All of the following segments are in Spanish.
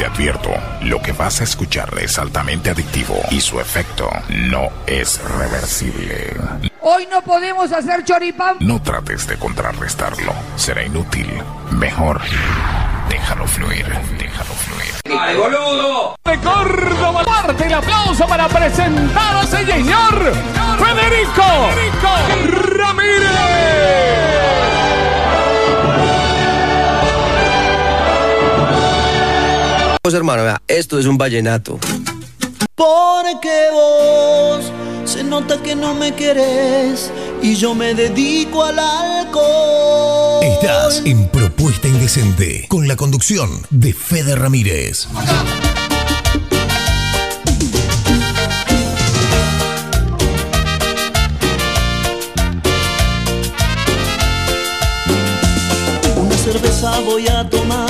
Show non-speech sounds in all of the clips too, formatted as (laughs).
Te advierto, lo que vas a escuchar es altamente adictivo y su efecto no es reversible. Hoy no podemos hacer choripán. No trates de contrarrestarlo, será inútil. Mejor, déjalo fluir, déjalo fluir. ¡Ay, boludo! de Córdoba. Parte el aplauso para presentar a ese señor Federico, Ramírez. Pues hermano, vea, esto es un vallenato. Porque vos se nota que no me querés y yo me dedico al alcohol. Estás en Propuesta Indecente con la conducción de Fede Ramírez. Una cerveza voy a tomar,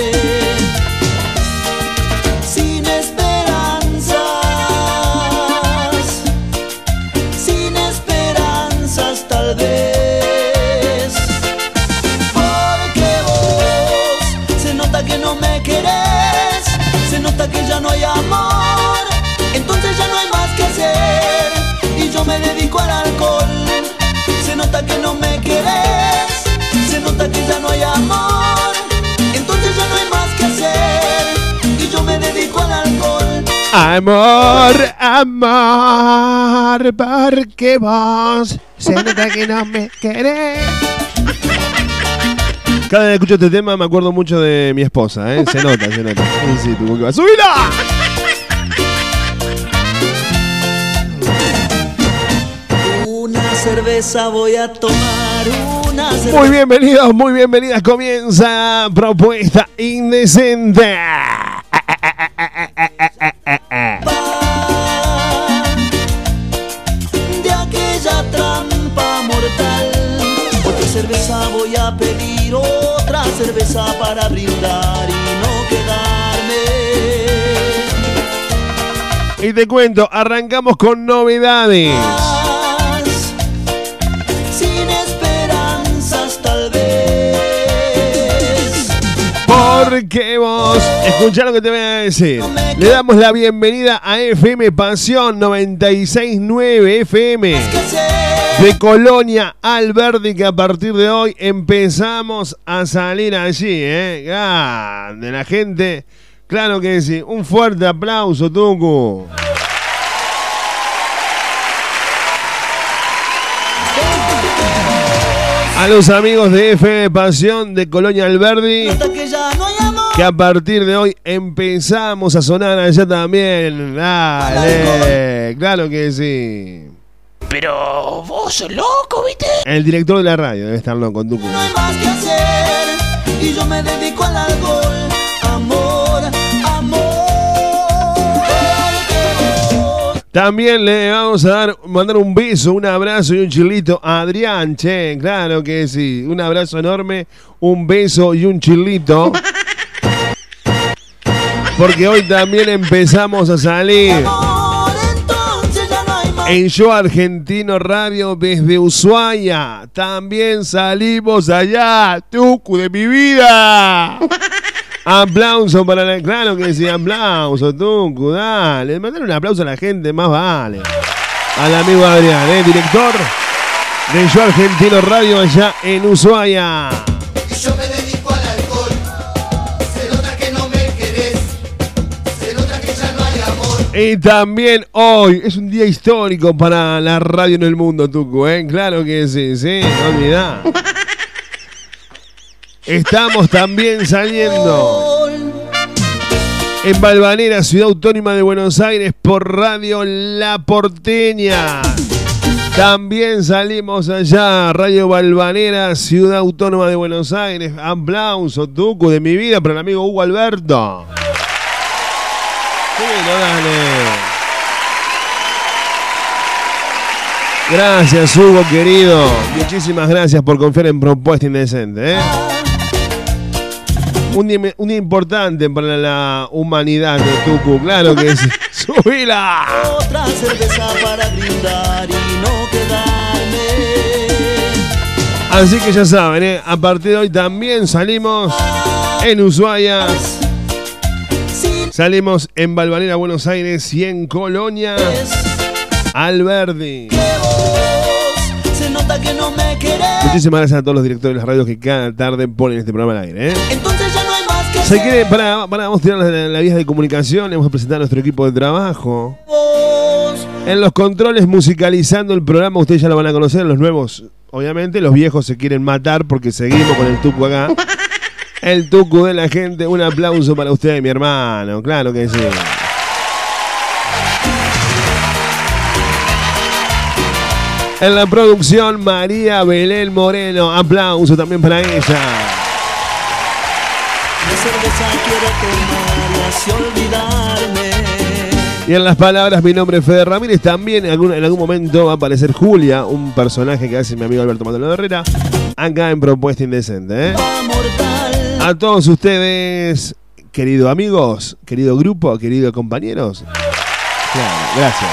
que ya no hay amor, entonces ya no hay más que hacer y yo me dedico al alcohol. Se nota que no me querés, se nota que ya no hay amor, entonces ya no hay más que hacer y yo me dedico al alcohol. Amor, amor, porque vos se nota que no me querés. Cada vez que escucho este tema me acuerdo mucho de mi esposa, ¿eh? Se nota, se nota. (laughs) Sí, que. ¡Subila! Una cerveza voy a tomar, una cerveza. Muy bienvenidos, muy bienvenidas. Comienza Propuesta Indecente. Para brindar y no quedarme. Y te cuento, arrancamos con novedades. Sin esperanzas tal vez. Porque vos, escuchá lo que te voy a decir. Le damos la bienvenida a FM Pasión 969 FM. De Colonia Alberdi que a partir de hoy empezamos a salir allí, ¿eh? Grande, la gente, claro que sí. Un fuerte aplauso, Tucu. A los amigos de FM Pasión de Colonia Alberdi. Que a partir de hoy empezamos a sonar allá también. Dale, claro que sí. Pero vos sos loco, ¿viste? El director de la radio debe estar loco, Tucu. No hay más que hacer y yo me dedico al alcohol. Amor, amor. También le vamos a dar, mandar un beso, un abrazo y un chilito a Adrián, che, claro que sí. Un abrazo enorme, un beso y un chilito. Porque hoy también empezamos a salir en Yo Argentino Radio desde Ushuaia. También salimos allá, Tucu de mi vida. (laughs) Aplauso para la. Claro que sí, aplauso, Tucu, dale. Mandar un aplauso a la gente, más vale. Al amigo Adrián, ¿eh? director de Yo Argentino Radio allá en Ushuaia. Yo Y también hoy es un día histórico para la radio en el mundo, Tucu, ¿eh? Claro que sí, sí, no olvidá. Estamos también saliendo En Balvanera, Ciudad Autónoma de Buenos Aires, por Radio La Porteña. También salimos allá, Radio Balvanera, Ciudad Autónoma de Buenos Aires. Aplauso, Tucu, de mi vida para el amigo Hugo Alberto. Dale. Gracias, Hugo, querido. Muchísimas gracias por confiar en Propuesta Indecente. ¿eh? Un, día, un día importante para la humanidad de Tucu, claro que sí. (laughs) ¡Subila! Otra cerveza para brindar y no quedarme. Así que ya saben, ¿eh? a partir de hoy también salimos en Ushuaia. Salimos en Balvanera, Buenos Aires y en Colonia, Alberdi. No. Muchísimas gracias a todos los directores de las radios que cada tarde ponen este programa al aire. ¿eh? Entonces ya no hay más que Se hacer. quiere, para, para, vamos a tirar la, la vía de comunicación, hemos presentado a nuestro equipo de trabajo. Vos, En los controles musicalizando el programa, ustedes ya lo van a conocer, los nuevos, obviamente, los viejos se quieren matar porque seguimos con el tucu acá. (laughs) El tucu de la gente, un aplauso para usted, mi hermano, claro que sí. En la producción, María Belén Moreno, aplauso también para ella. Y en las palabras, mi nombre es Fede Ramírez. También en algún, en algún momento va a aparecer Julia, un personaje que hace mi amigo Alberto Maldonado Herrera, acá en Propuesta Indecente. ¿eh? A todos ustedes, queridos amigos, querido grupo, queridos compañeros. Claro, gracias.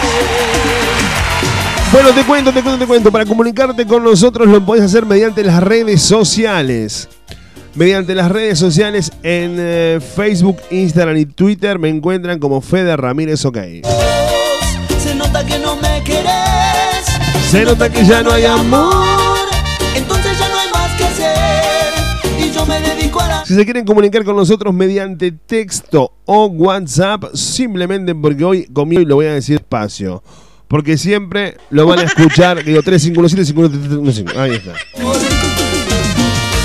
Bueno, te cuento, te cuento, te cuento. Para comunicarte con nosotros lo podés hacer mediante las redes sociales. Mediante las redes sociales en eh, Facebook, Instagram y Twitter me encuentran como Fede Ramírez OK. Se nota que no me querés. Se nota que ya no hay amor. Si se quieren comunicar con nosotros mediante texto o WhatsApp, simplemente porque hoy conmigo y lo voy a decir despacio. Porque siempre lo van a escuchar, (laughs) digo 3517 513315. Ahí está.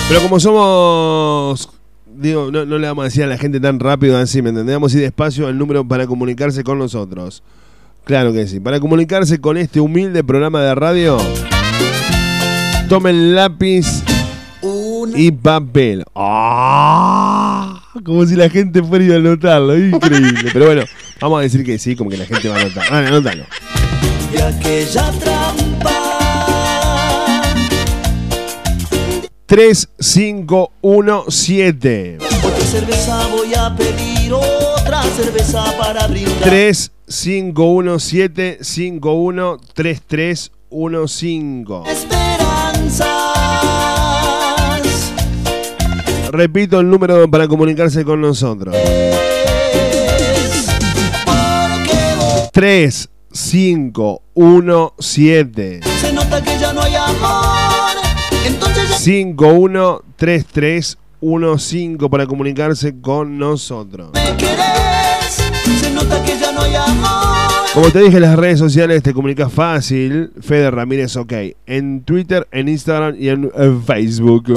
Pero como somos, digo, no, no le vamos a decir a la gente tan rápido así, ¿me a ir despacio el número para comunicarse con nosotros. Claro que sí. Para comunicarse con este humilde programa de radio, tomen lápiz y papel. ¡Ah! Como si la gente fuera a ir a anotarlo. Increíble. Pero bueno, vamos a decir que sí, como que la gente va a anotar. Vale, anótalo. de aquella trampa. 3517. Otra cerveza voy a pedir, otra cerveza para brindar. 3517 513315. Esperanzas. Repito el número para comunicarse con nosotros. Porque vos 3517 se nota que ya no hay amor. Entonces ya 513315 para comunicarse con nosotros. me querés. Se nota que ya no hay amor. Como te dije en las redes sociales, te comunicas fácil. Fede Ramírez OK. En Twitter, en Instagram y en, en Facebook.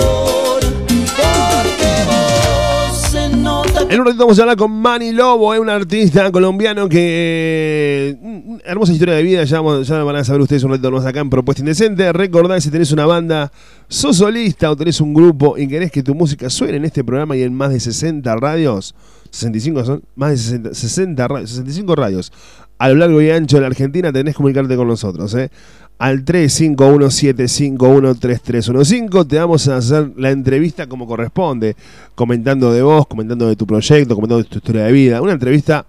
En un ratito vamos a hablar con Manny Lobo, es un artista colombiano que. mm, Hermosa historia de vida, ya, vamos- van a saber ustedes un ratito más acá en Propuesta Indecente. Recordad si tenés una banda, sos solista o tenés un grupo y querés que tu música suene en este programa y en más de 60 radios. 65 son, más de 60, 60 radios, 65 radios. A lo largo y ancho de la Argentina tenés que comunicarte con nosotros, ¿eh? Al 3517513315 te vamos a hacer la entrevista como corresponde, comentando de vos, comentando de tu proyecto, comentando de tu historia de vida. Una entrevista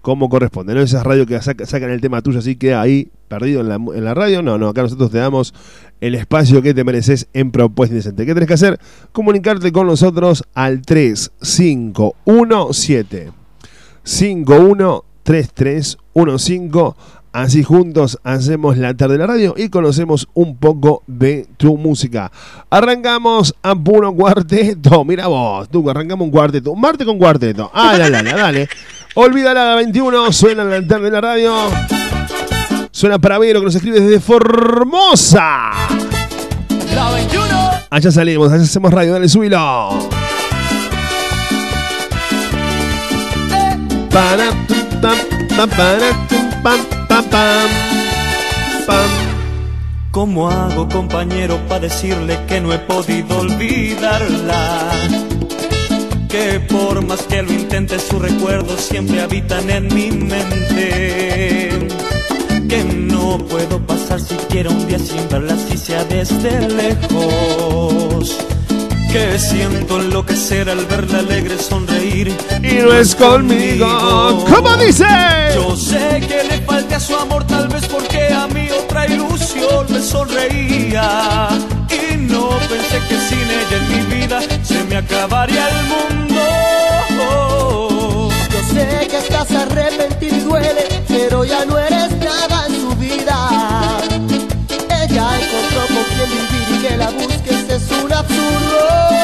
como corresponde, no esas radios que saca- sacan el tema tuyo así queda ahí perdido en la, en la radio. No, no, acá nosotros te damos el espacio que te mereces en Propuesta Indecente. ¿Qué tenés que hacer? Comunicarte con nosotros al 3517 513315. Así juntos hacemos la tarde de la radio y conocemos un poco de tu música. Arrancamos a puro cuarteto. Mira vos, tú, arrancamos un cuarteto. Un martes con cuarteto. Ah, dale, dale, dale. Olvídala la 21, suena la tarde de la radio. Suena para Vero que nos escribe desde Formosa. La 21. Allá salimos, allá hacemos radio, dale, para, tam, tam, para, tum, pam, pam, pam. ¿Cómo hago, compañero, para decirle que no he podido olvidarla? Que por más que lo intente, sus recuerdos siempre habitan en mi mente. Que no puedo pasar siquiera un día sin verla, si sea desde lejos. Que siento enloquecer al verla alegre sonreír. Y no es conmigo. ¿Cómo dice? Yo sé que le falte a su amor, tal vez porque a mí otra ilusión me sonreía. Y no pensé que sin ella en mi vida se me acabaría el mundo. Yo sé que estás arrepentido y duele, pero ya no eres nada en su vida. Ella encontró con quien vivir y que la busques es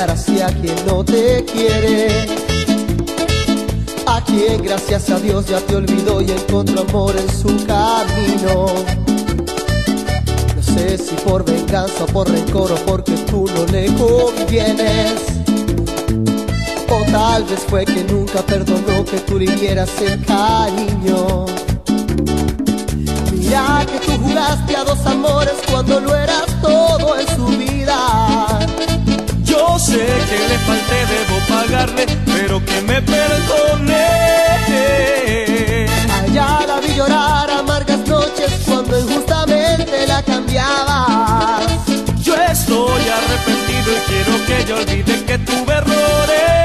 para olvidar así a quien no te quiere. A quien gracias a Dios ya te olvidó y encontró amor en su camino. No sé si por venganza o por rencor o porque tú no le convienes. O tal vez fue que nunca perdonó que tú le dieras el cariño. Mira que tú juraste a dos amores cuando no eras todo en su vida. Yo sé que le falté, debo pagarle, pero que me perdone. A ella la vi llorar amargas noches cuando injustamente la cambiabas. Yo estoy arrepentido y quiero que ella olvide que tuve errores.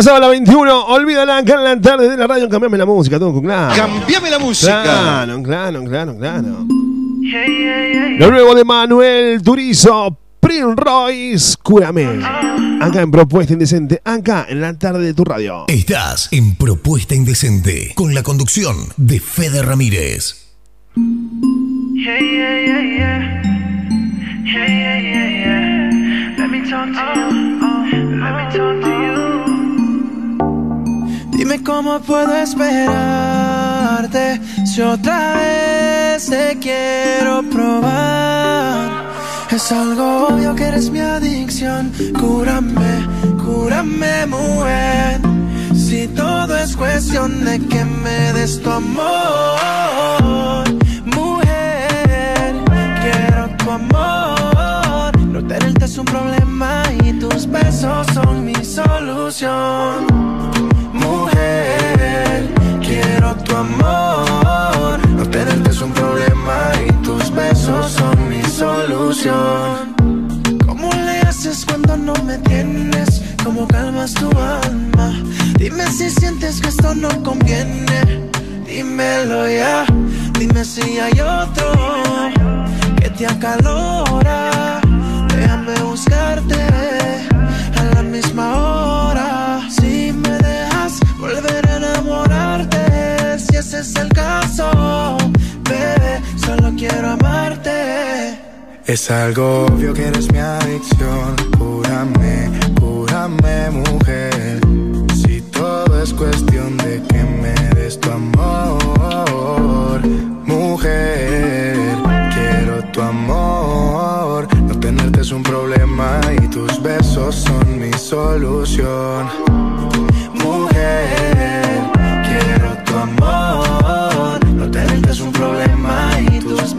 Pasaba la 21. Olvídala acá en la tarde de la radio. Cambiame la música, todo con claro. Cambiame la música. Claro, claro, claro, claro. Lo nuevo de Manuel Turizo, Prince Royce, Cúrame. Acá en Propuesta Indecente, acá en la tarde de tu radio. Estás en Propuesta Indecente con la conducción de Fede Ramírez. Yeah, yeah, yeah, yeah. Yeah, yeah, yeah, yeah. Let me talk to you. Let me talk to you. Cómo puedo esperarte si otra vez te quiero probar. Es algo obvio que eres mi adicción. Cúrame, cúrame, mujer. Si todo es cuestión de que me des tu amor, mujer. Quiero tu amor. No tenerte es un problema y tus besos son mi solución. Quiero tu amor. No tenerte es un problema y tus besos son mi solución. ¿Cómo le haces cuando no me tienes? ¿Cómo calmas tu alma? Dime si sientes que esto no conviene. Dímelo ya. Dime si hay otro que te acalora. Déjame buscarte a la misma hora. Es el caso, bebé, solo quiero amarte. Es algo obvio que eres mi adicción. Cúrame, cúrame, mujer. Si todo es cuestión de que me des tu amor, mujer. Quiero tu amor. No tenerte es un problema y tus besos son mi solución. Mujer,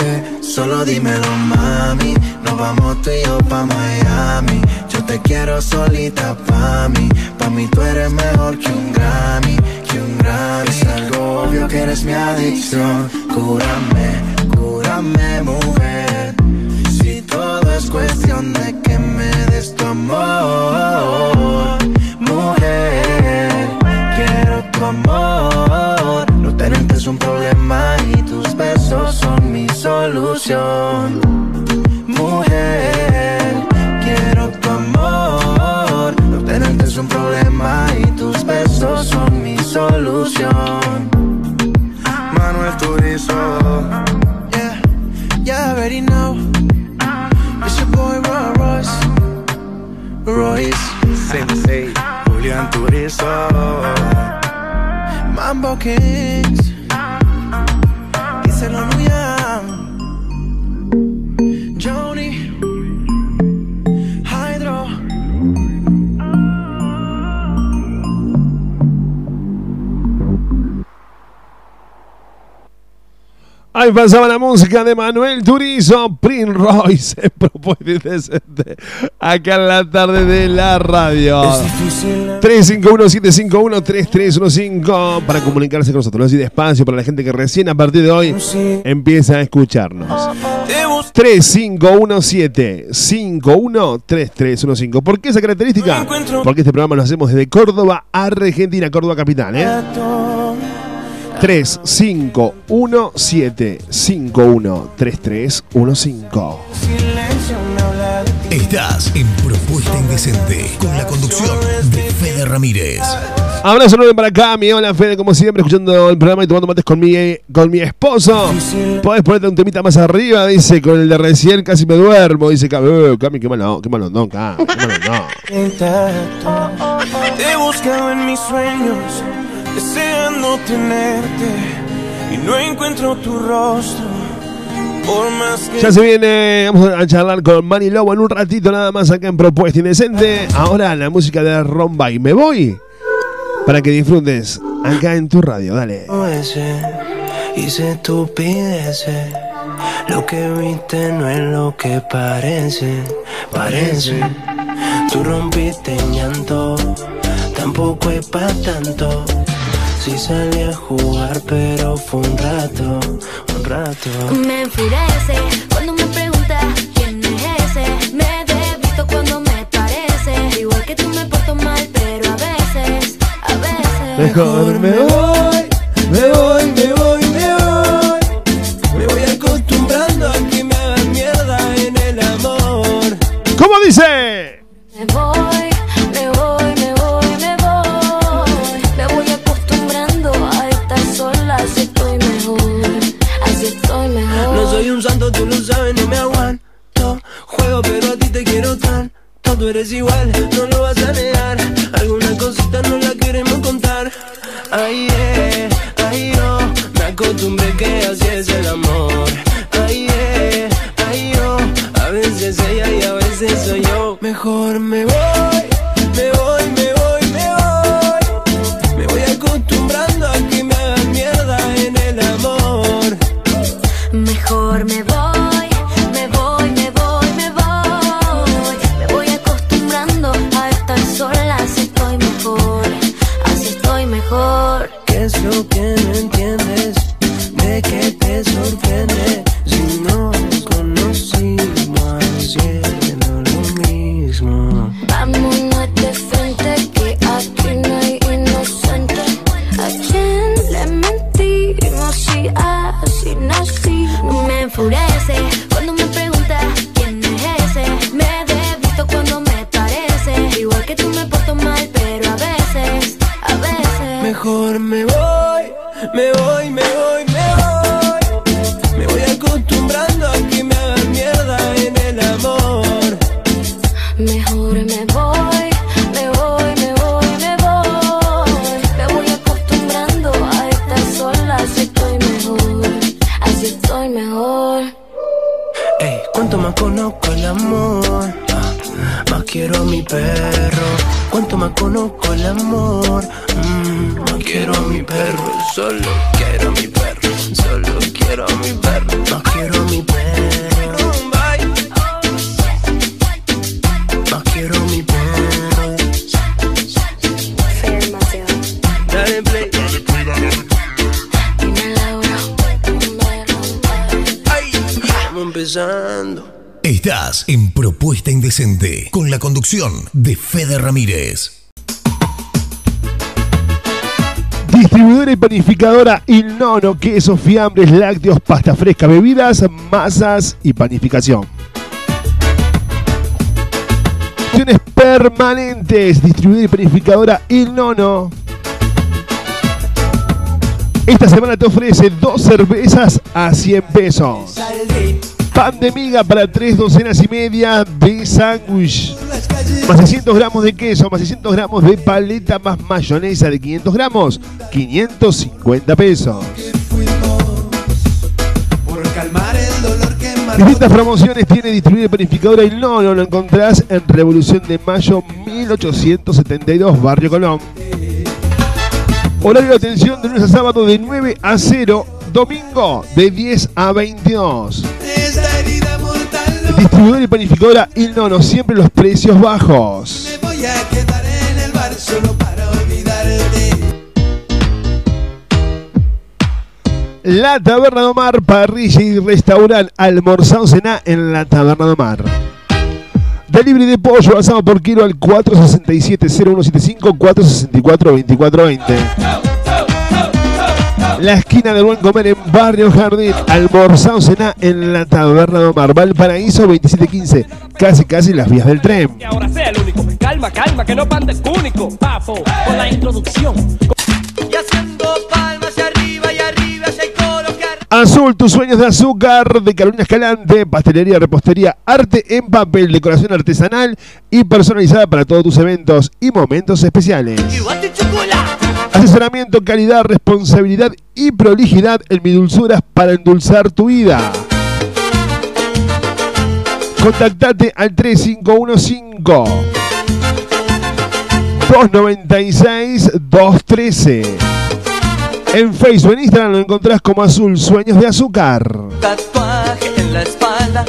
Eh, solo dímelo, mami. Nos vamos tú y yo pa' Miami. Yo te quiero solita pa' mí. Pa' mí tú eres mejor que un Grammy. Que un Grammy. Es algo obvio que eres mi adicción. Cúrame, cúrame, mujer. Si todo es cuestión de que me des tu amor, mujer. Quiero tu amor. No tenerte es un problema solución. Mujer, quiero tu amor. No tenerte es un problema y tus besos son mi solución. Manuel Turizo. Yeah, yeah, I already know. It's your boy Roy Royce. Royce. Sensei. Julián Turizo. Mambo Kings. Ahí pasaba la música de Manuel Turizo, Prince Royce, en (laughs) Propuesta Indecente, acá en la tarde de la radio. 351-751-3315 para comunicarse con nosotros. Así despacio para la gente que recién a partir de hoy empieza a escucharnos. 3517-513315. ¿Por qué esa característica? Porque este programa lo hacemos desde Córdoba, Argentina, Córdoba capital, ¿eh? 3517-513315. Estás en Propuesta Indecente con la conducción de Fede Ramírez. Abrazo enorme para acá, mi hola Fede, como siempre, escuchando el programa y tomando mates con mi, con mi esposo. Podés ponerte un temita más arriba, dice, con el de recién casi me duermo, dice Cami, eh, Cami, qué malo, qué malo, no, Cami, qué malo, no. Te he buscado en mis sueños, deseando tenerte, y no encuentro tu rostro. Por más que Ya se viene, vamos a charlar con Manny Lobo en un ratito nada más acá en Propuesta Indecente. Ahora la música de Romba y me voy para que disfrutes acá en tu radio, dale. hice estupideces. Lo que viste no es lo que parece, parece. Tú rompiste en llanto, tampoco es pa' tanto. Sí salí a jugar, pero fue un rato, un rato. Me enfurece cuando me preguntas quién es ese. Me debito cuando me parece. Igual que tú me porto mal, pero a veces, a veces. Mejor me voy, Tú conducción de Fede Ramírez. Distribuidora y panificadora Il Nono, quesos, fiambres, lácteos, pasta fresca, bebidas, masas y panificación. Opciones permanentes. Distribuidora y panificadora Il Nono. Esta semana te ofrece dos cervezas a 100 pesos. Pan de miga para tres docenas y media de sándwich. Más 600 gramos de queso, más 600 gramos de paleta, más mayonesa de 500 gramos. 550 pesos. Distintas promociones tiene distribuida y panificadora y no, no lo encontrás en Revolución de Mayo 1872, Barrio Colón. Horario de atención de lunes a sábado de 9 a 0, domingo de 10 a 22. Esta herida mortal Distribuidora y panificadora Il Nono, siempre los precios bajos. me voy a quedar en el bar solo para olvidarte. La Taberna de Omar, parrilla y restaurante, almorzado cená en la Taberna de Omar. Delivery de pollo asado por kilo al 467-0175, 464-2420. La esquina del buen comer en Barrio Jardín, almorzado cená en la Taberna de Omar, Valparaíso 2715, casi casi las vías del tren. Y ahora sea el único. Calma, calma, que no panda el único. Papo, con la introducción. Y haciendo palmas hacia arriba y arriba hacia el colocar. Azul, tus sueños de azúcar, de Carolina Escalante, pastelería, repostería, arte en papel, decoración artesanal y personalizada para todos tus eventos y momentos especiales. Asesoramiento, calidad, responsabilidad y prolijidad en mi dulzuras para endulzar tu vida. Contactate al 3515 296 213. En Facebook, en Instagram lo encontrás como Azul Sueños de Azúcar. Tatuaje en la espalda.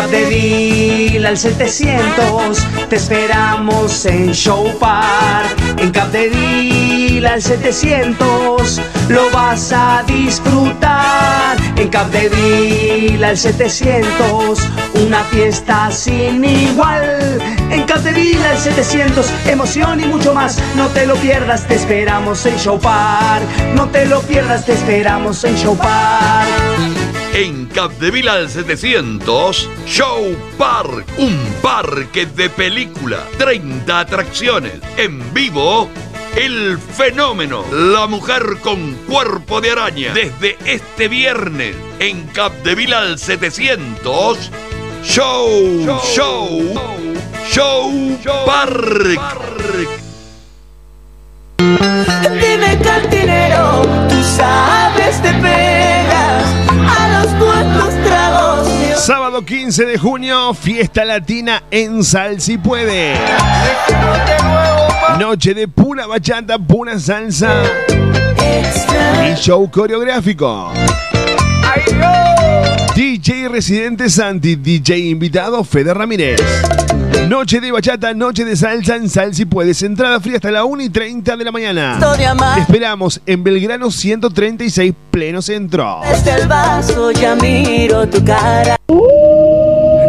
Capdeville al 700 te esperamos en Show Park. En Capdeville al 700 lo vas a disfrutar. En Capdeville al 700 una fiesta sin igual. En Capdeville al 700 emoción y mucho más. No te lo pierdas, te esperamos en Show Park. No te lo pierdas, te esperamos en Show Park. En Capdeville al 700, Show Park, un parque de película, 30 atracciones, en vivo, el fenómeno, la mujer con cuerpo de araña. Desde este viernes en Capdeville al 700, Show, Show, Show, Park. Dime cantinero, tú sabes Sábado 15 de junio, fiesta latina en Sal si puede. Noche de pura bachata, pura salsa y show coreográfico. DJ residente Santi, DJ invitado Fede Ramírez. Noche de bachata, noche de salsa en Sal si puedes. Entrada fría hasta la 1 y 30 de la mañana. Te esperamos en Belgrano 136, pleno centro. Desde el vaso ya miro tu cara.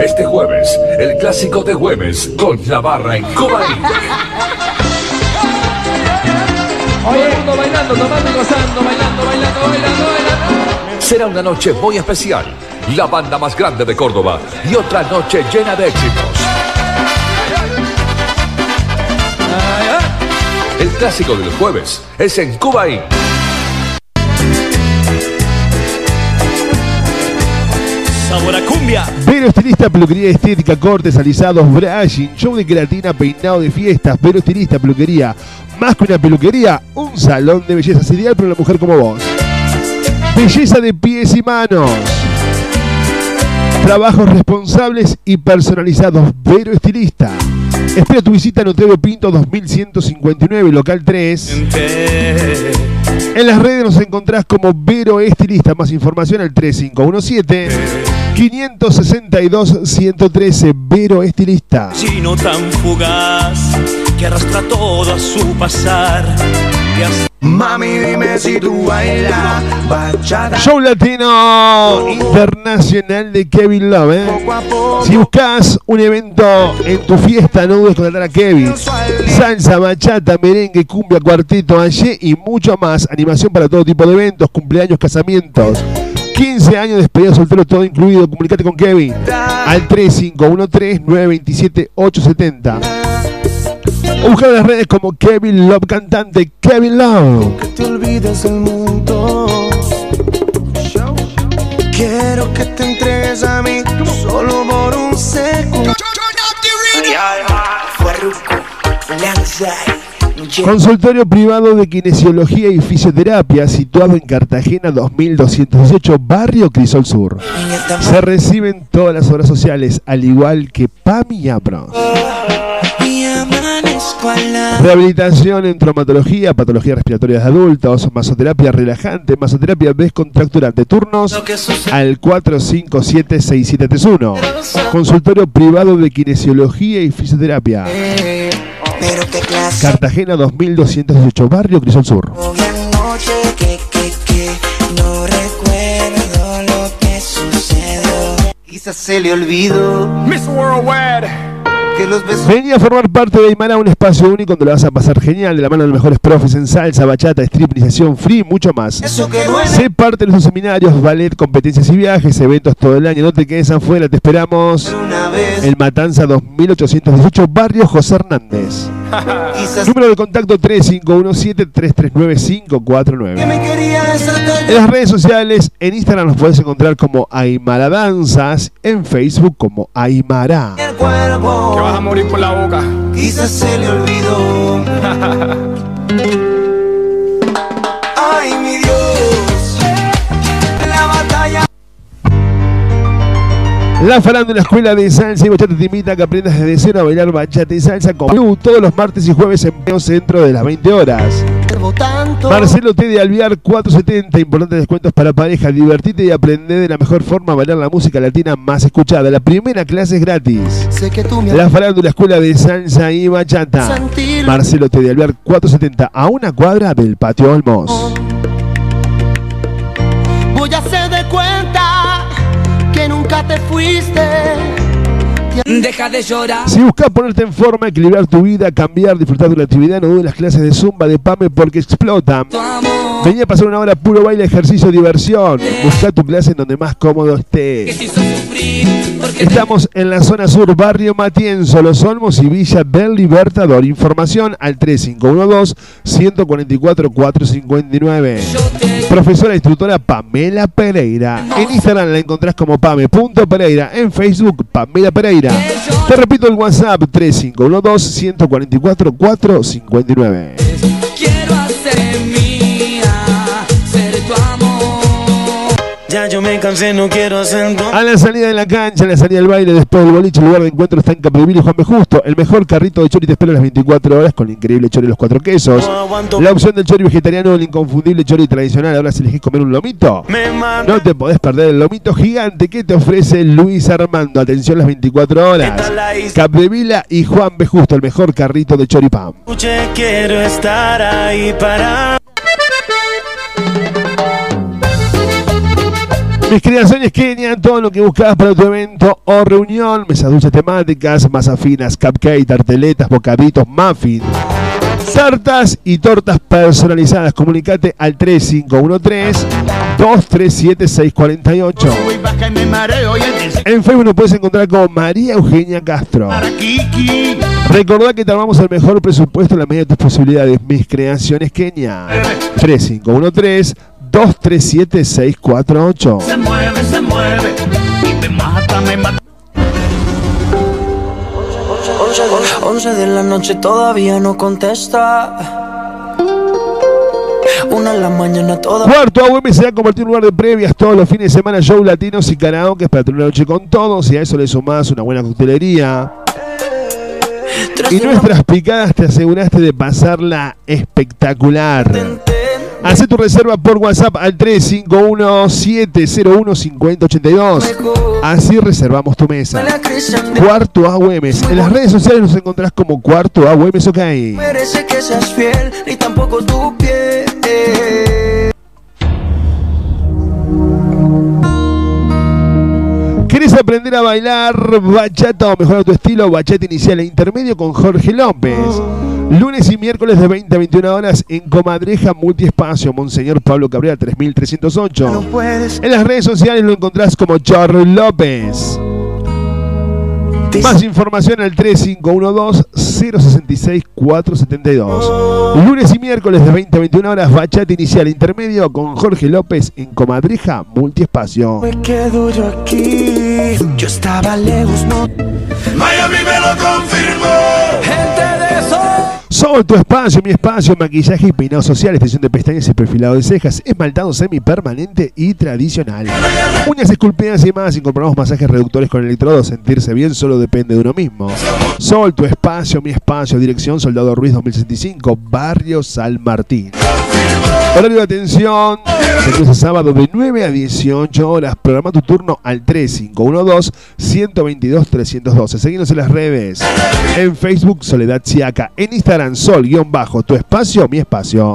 Este jueves, el clásico de jueves con la barra en el mundo bailando, tomando y gozando, bailando, bailando, bailando, bailando. Será una noche muy especial. La banda más grande de Córdoba y otra noche llena de éxitos. El clásico del jueves es en Cuba Inc. Sabor a cumbia. Vero Estilista, peluquería estética, cortes, alisados, brushing, show de queratina, peinado de fiestas. Vero Estilista, peluquería. Más que una peluquería, un salón de belleza ideal para una mujer como vos. Belleza de pies y manos. Trabajos responsables y personalizados. Vero Estilista. Espera tu visita en Otero Pinto 2159, local 3. En las redes nos encontrás como Vero Estilista. Más información al 3517 562 113 Vero Estilista. Chino tan fugaz que arrastra todo a su pasar. Mami, dime si tú bailas bachata. Show Latino Internacional de Kevin Love. ¿eh? Si buscas un evento en tu fiesta, no dudes en contratar a Kevin. Salsa, bachata, merengue, cumbia, cuarteto, allí y mucho más. Animación para todo tipo de eventos, cumpleaños, casamientos. 15 años de despedida soltero, todo incluido. Comunicate con Kevin al 3513-927-870. O buscar las redes como Kevin Love Cantante, Kevin Love. te olvides del mundo. Quiero que te entregues a mí solo por un segundo. Consultorio privado de kinesiología y fisioterapia situado en Cartagena 2218, Barrio Crisol Sur. Se reciben todas las obras sociales, al igual que PAMI y APRO. Rehabilitación en traumatología, patologías respiratorias de adultos, masoterapia relajante, masoterapia descontracturante. Turnos al 457-6731. Consultorio privado de kinesiología y fisioterapia. Pero qué clase Cartagena 2218, Barrio Crisol Sur. de noche que, que, que no recuerdo lo que sucedió. Quizás se le olvidó Miss Worldwide. Que los besos Vení a formar parte de Aymara, un espacio único donde lo vas a pasar genial, de la mano de los mejores profes en salsa, bachata, strip, iniciación, free y mucho más. Eso que duele. Sé parte de nuestros seminarios, ballet, competencias y viajes, eventos todo el año. No te quedes afuera, te esperamos. una vez El Matanza 2818, Barrio José Hernández. (laughs) quizás Número de contacto que 3517-339-549. me quería desatar En las redes sociales, en Instagram nos puedes encontrar como Aymara Danzas, en Facebook como Aymara. el cuerpo. Que vas a morir por la boca. Quizás se le olvidó. (laughs) La farándula Escuela de Salsa y Bachata te invita a que aprendas desde cero a bailar bachata y salsa con Blue todos los martes y jueves en pleno centro de las 20 horas. tanto. Marcelo T de Alviar 470, importantes descuentos para pareja. Divertite y aprende de la mejor forma a bailar la música latina más escuchada. La primera clase es gratis. Sé que tú me La farándula Escuela de Salsa y Bachata. Marcelo T de Alviar 470, a una cuadra del Patio Olmos. Voy a hacer de cuenta te fuiste. Deja de llorar. Si buscas ponerte en forma, equilibrar tu vida, cambiar, disfrutar de la actividad, no dudes las clases de Zumba de PAME porque explotan. Tu amor. Vení a pasar una hora puro baile, ejercicio, diversión. Busca tu clase en donde más cómodo estés. Estamos en la zona sur, barrio Matienzo, Los Olmos y Villa del Libertador. Información al 3512-144-459. Profesora instructora Pamela Pereira. En Instagram la encontrás como pame.pereira. En Facebook, Pamela Pereira. Te repito el WhatsApp 3512-144-459. Quiero hacer mía, Ya yo me cansé, no quiero hacer A la salida de la cancha, a la salida del baile, después del boliche, el lugar de encuentro está en Capdeville y Juan B. Justo. El mejor carrito de chori te espera a las 24 horas con el increíble chori y los cuatro quesos. La opción del chori vegetariano, el inconfundible chori tradicional. Ahora si elegís comer un lomito, no te podés perder el lomito gigante que te ofrece Luis Armando. Atención las 24 horas. Capdevila y Juan B. Justo, el mejor carrito de choripán. Quiero estar ahí para. Mis creaciones Kenia, todo lo que buscabas para tu evento o reunión, mesas dulces temáticas, masas finas, cupcake, tarteletas, bocaditos, muffins, tartas y tortas personalizadas. Comunicate al 3513-237-648. En Facebook nos puedes encontrar como María Eugenia Castro. Recordá que te armamos el mejor presupuesto en la medida de tus posibilidades. Mis creaciones Kenia. 3513 237 648. Se mueve, se mueve. Y me mata, me mata. 11 de la noche todavía no contesta. Una en la mañana toda. Cuarto AUM se ha convertido en un lugar de previas todos los fines de semana, show latinos y karaoke para tener una noche con todos. Y a eso le sumás una buena coctelería. Y nuestras picadas te aseguraste de pasarla espectacular. Haz tu reserva por WhatsApp al 351-701-5082. Así reservamos tu mesa. Cuarto AUM. En las redes sociales nos encontrás como Cuarto AUM OK. Merece que seas fiel, ni tampoco tu piel. ¿Querés aprender a bailar bachata o mejorar tu estilo? Bachata inicial e intermedio con Jorge López. Lunes y miércoles de 20 a 21 horas en Comadreja Multiespacio, Monseñor Pablo Cabrera 3308. En las redes sociales lo encontrás como Chor López. Más información al 3512-066-472. Lunes y miércoles de 20 a 21 horas, bachata inicial intermedio con Jorge López en Comadreja Multiespacio. Me quedo yo aquí. Yo estaba lejos, no. Miami me lo confirmó. Sol, tu espacio, mi espacio, maquillaje y peinado social, extensión de pestañas y perfilado de cejas, esmaltado semipermanente y tradicional. Uñas esculpidas y más, incorporamos masajes reductores con electrodos, sentirse bien solo depende de uno mismo. Sol, tu espacio, mi espacio, dirección Soldado Ruiz 2065, Barrio San Martín. Horario de atención, de lunes a sábado de 9 a 18 horas. Programa tu turno al 3512-122-312. Seguimos en las redes. En Facebook, Soledad Siaca. En Instagram, Sol-Bajo. Tu espacio, mi espacio.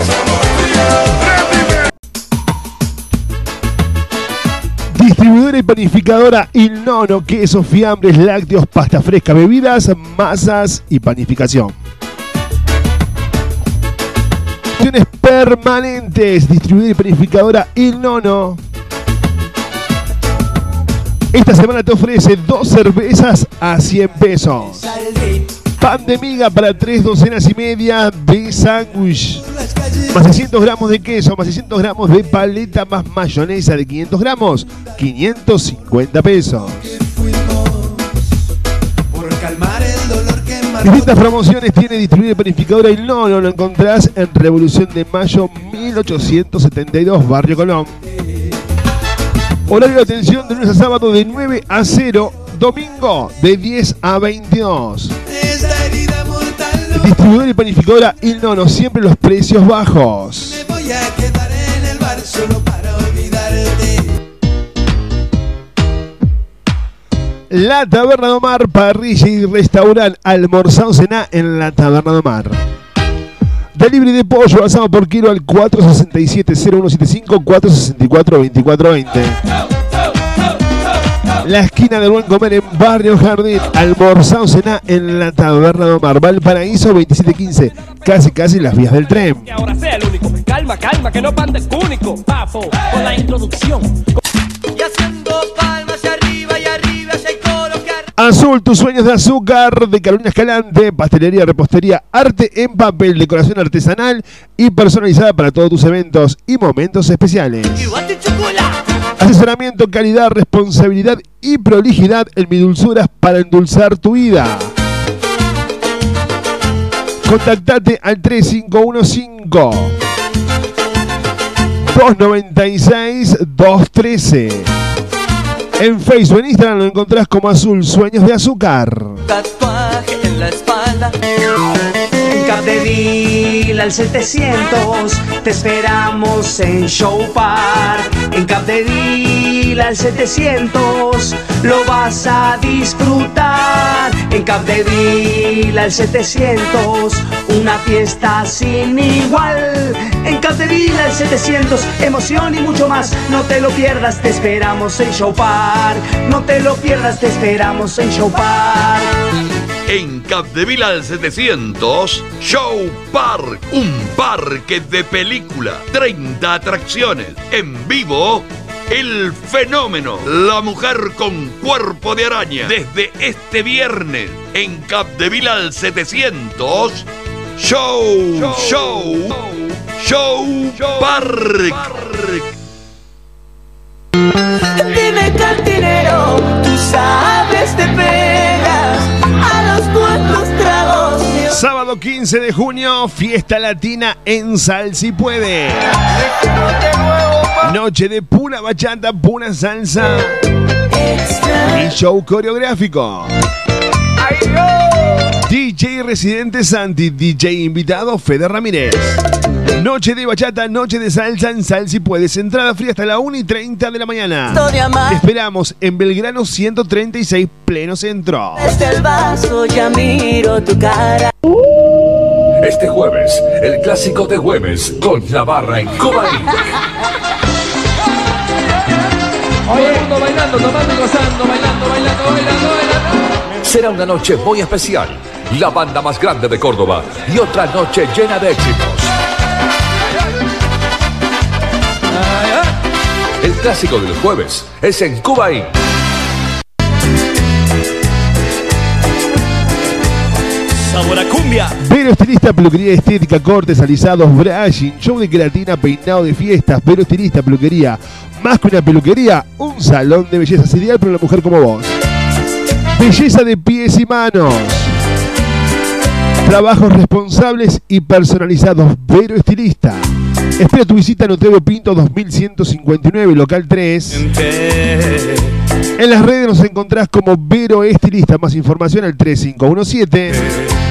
Distribuidora y panificadora Il Nono, quesos, fiambres, lácteos, pasta fresca, bebidas, masas y panificación. Opciones permanentes. Distribuidora y panificadora Il Nono. Esta semana te ofrece dos cervezas a 100 pesos. Pan de miga para tres docenas y media de sándwich. Más 600 gramos de queso, más 600 gramos de paleta, más mayonesa de 500 gramos. 550 pesos. Distintas promociones tiene distribuidora y panificadora y no, no lo encontrás en Revolución de Mayo 1872, Barrio Colón. Horario de atención de lunes a sábado de 9 a 0, domingo de 10 a 22. Distribuidora y panificadora Il Nono, siempre los precios bajos. voy a quedar en el bar solo para olvidarte. La Taberna de Mar, parrilla y restaurante, almorzado cená en la Taberna de Mar. Delivery de pollo asado por kilo al 467-0175, 464-2420. La esquina del buen comer en Barrio Jardín, almorzado cená en la Taberna de Mar, Valparaíso 2715, casi casi las vías del tren. Que ahora sea el único. Calma, calma, que no pande el único. Papo, con la introducción. Y haciendo palmas Azul, tus sueños de azúcar de Carolina Escalante, pastelería, repostería, arte en papel, decoración artesanal y personalizada para todos tus eventos y momentos especiales. Asesoramiento, calidad, responsabilidad y prolijidad en mi dulzuras para endulzar tu vida. Contactate al 3515 296 213. En Facebook, en Instagram lo encontrás como Azul Sueños de Azúcar. Tatuaje en la espalda. En Capdeville al 700 te esperamos en Show Park. En Capdeville al 700 lo vas a disfrutar. En Capdeville al 700 una fiesta sin igual. En Capdeville al 700 emoción y mucho más. No te lo pierdas, te esperamos en Show Park. No te lo pierdas, te esperamos en Show Park. En Capdeville al 700, Show Park, un parque de película, 30 atracciones, en vivo, el fenómeno, la mujer con cuerpo de araña, desde este viernes, en Capdeville al 700, Show, Show, Show, Park. Dime cantinero, tú sabes te pegas Sábado 15 de junio, fiesta latina en Sal si puede. Noche de pura bachata, pura salsa y show coreográfico. DJ residente Santi, DJ invitado Fede Ramírez. Noche de bachata, noche de salsa en Sal si puedes. Entrada fría hasta la 1 y 30 de la mañana. Te esperamos en Belgrano 136, pleno centro. Desde el vaso ya miro tu cara. Este jueves, el clásico de jueves con la barra en el mundo bailando, tomando gozando, bailando, bailando, bailando, bailando. Será una noche muy especial. La banda más grande de Córdoba y otra noche llena de éxitos. El clásico del jueves es en Cuba Inc. Sabor a cumbia. Vero Estilista, peluquería estética, cortes, alisados, brushing, show de queratina, peinado de fiestas. Vero Estilista, peluquería. Más que una peluquería, un salón de belleza ideal para una mujer como vos. Belleza de pies y manos. Trabajos responsables y personalizados. Vero Estilista. Espera tu visita en Otero Pinto 2159, local 3. En las redes nos encontrás como Vero Estilista. Más información al 3517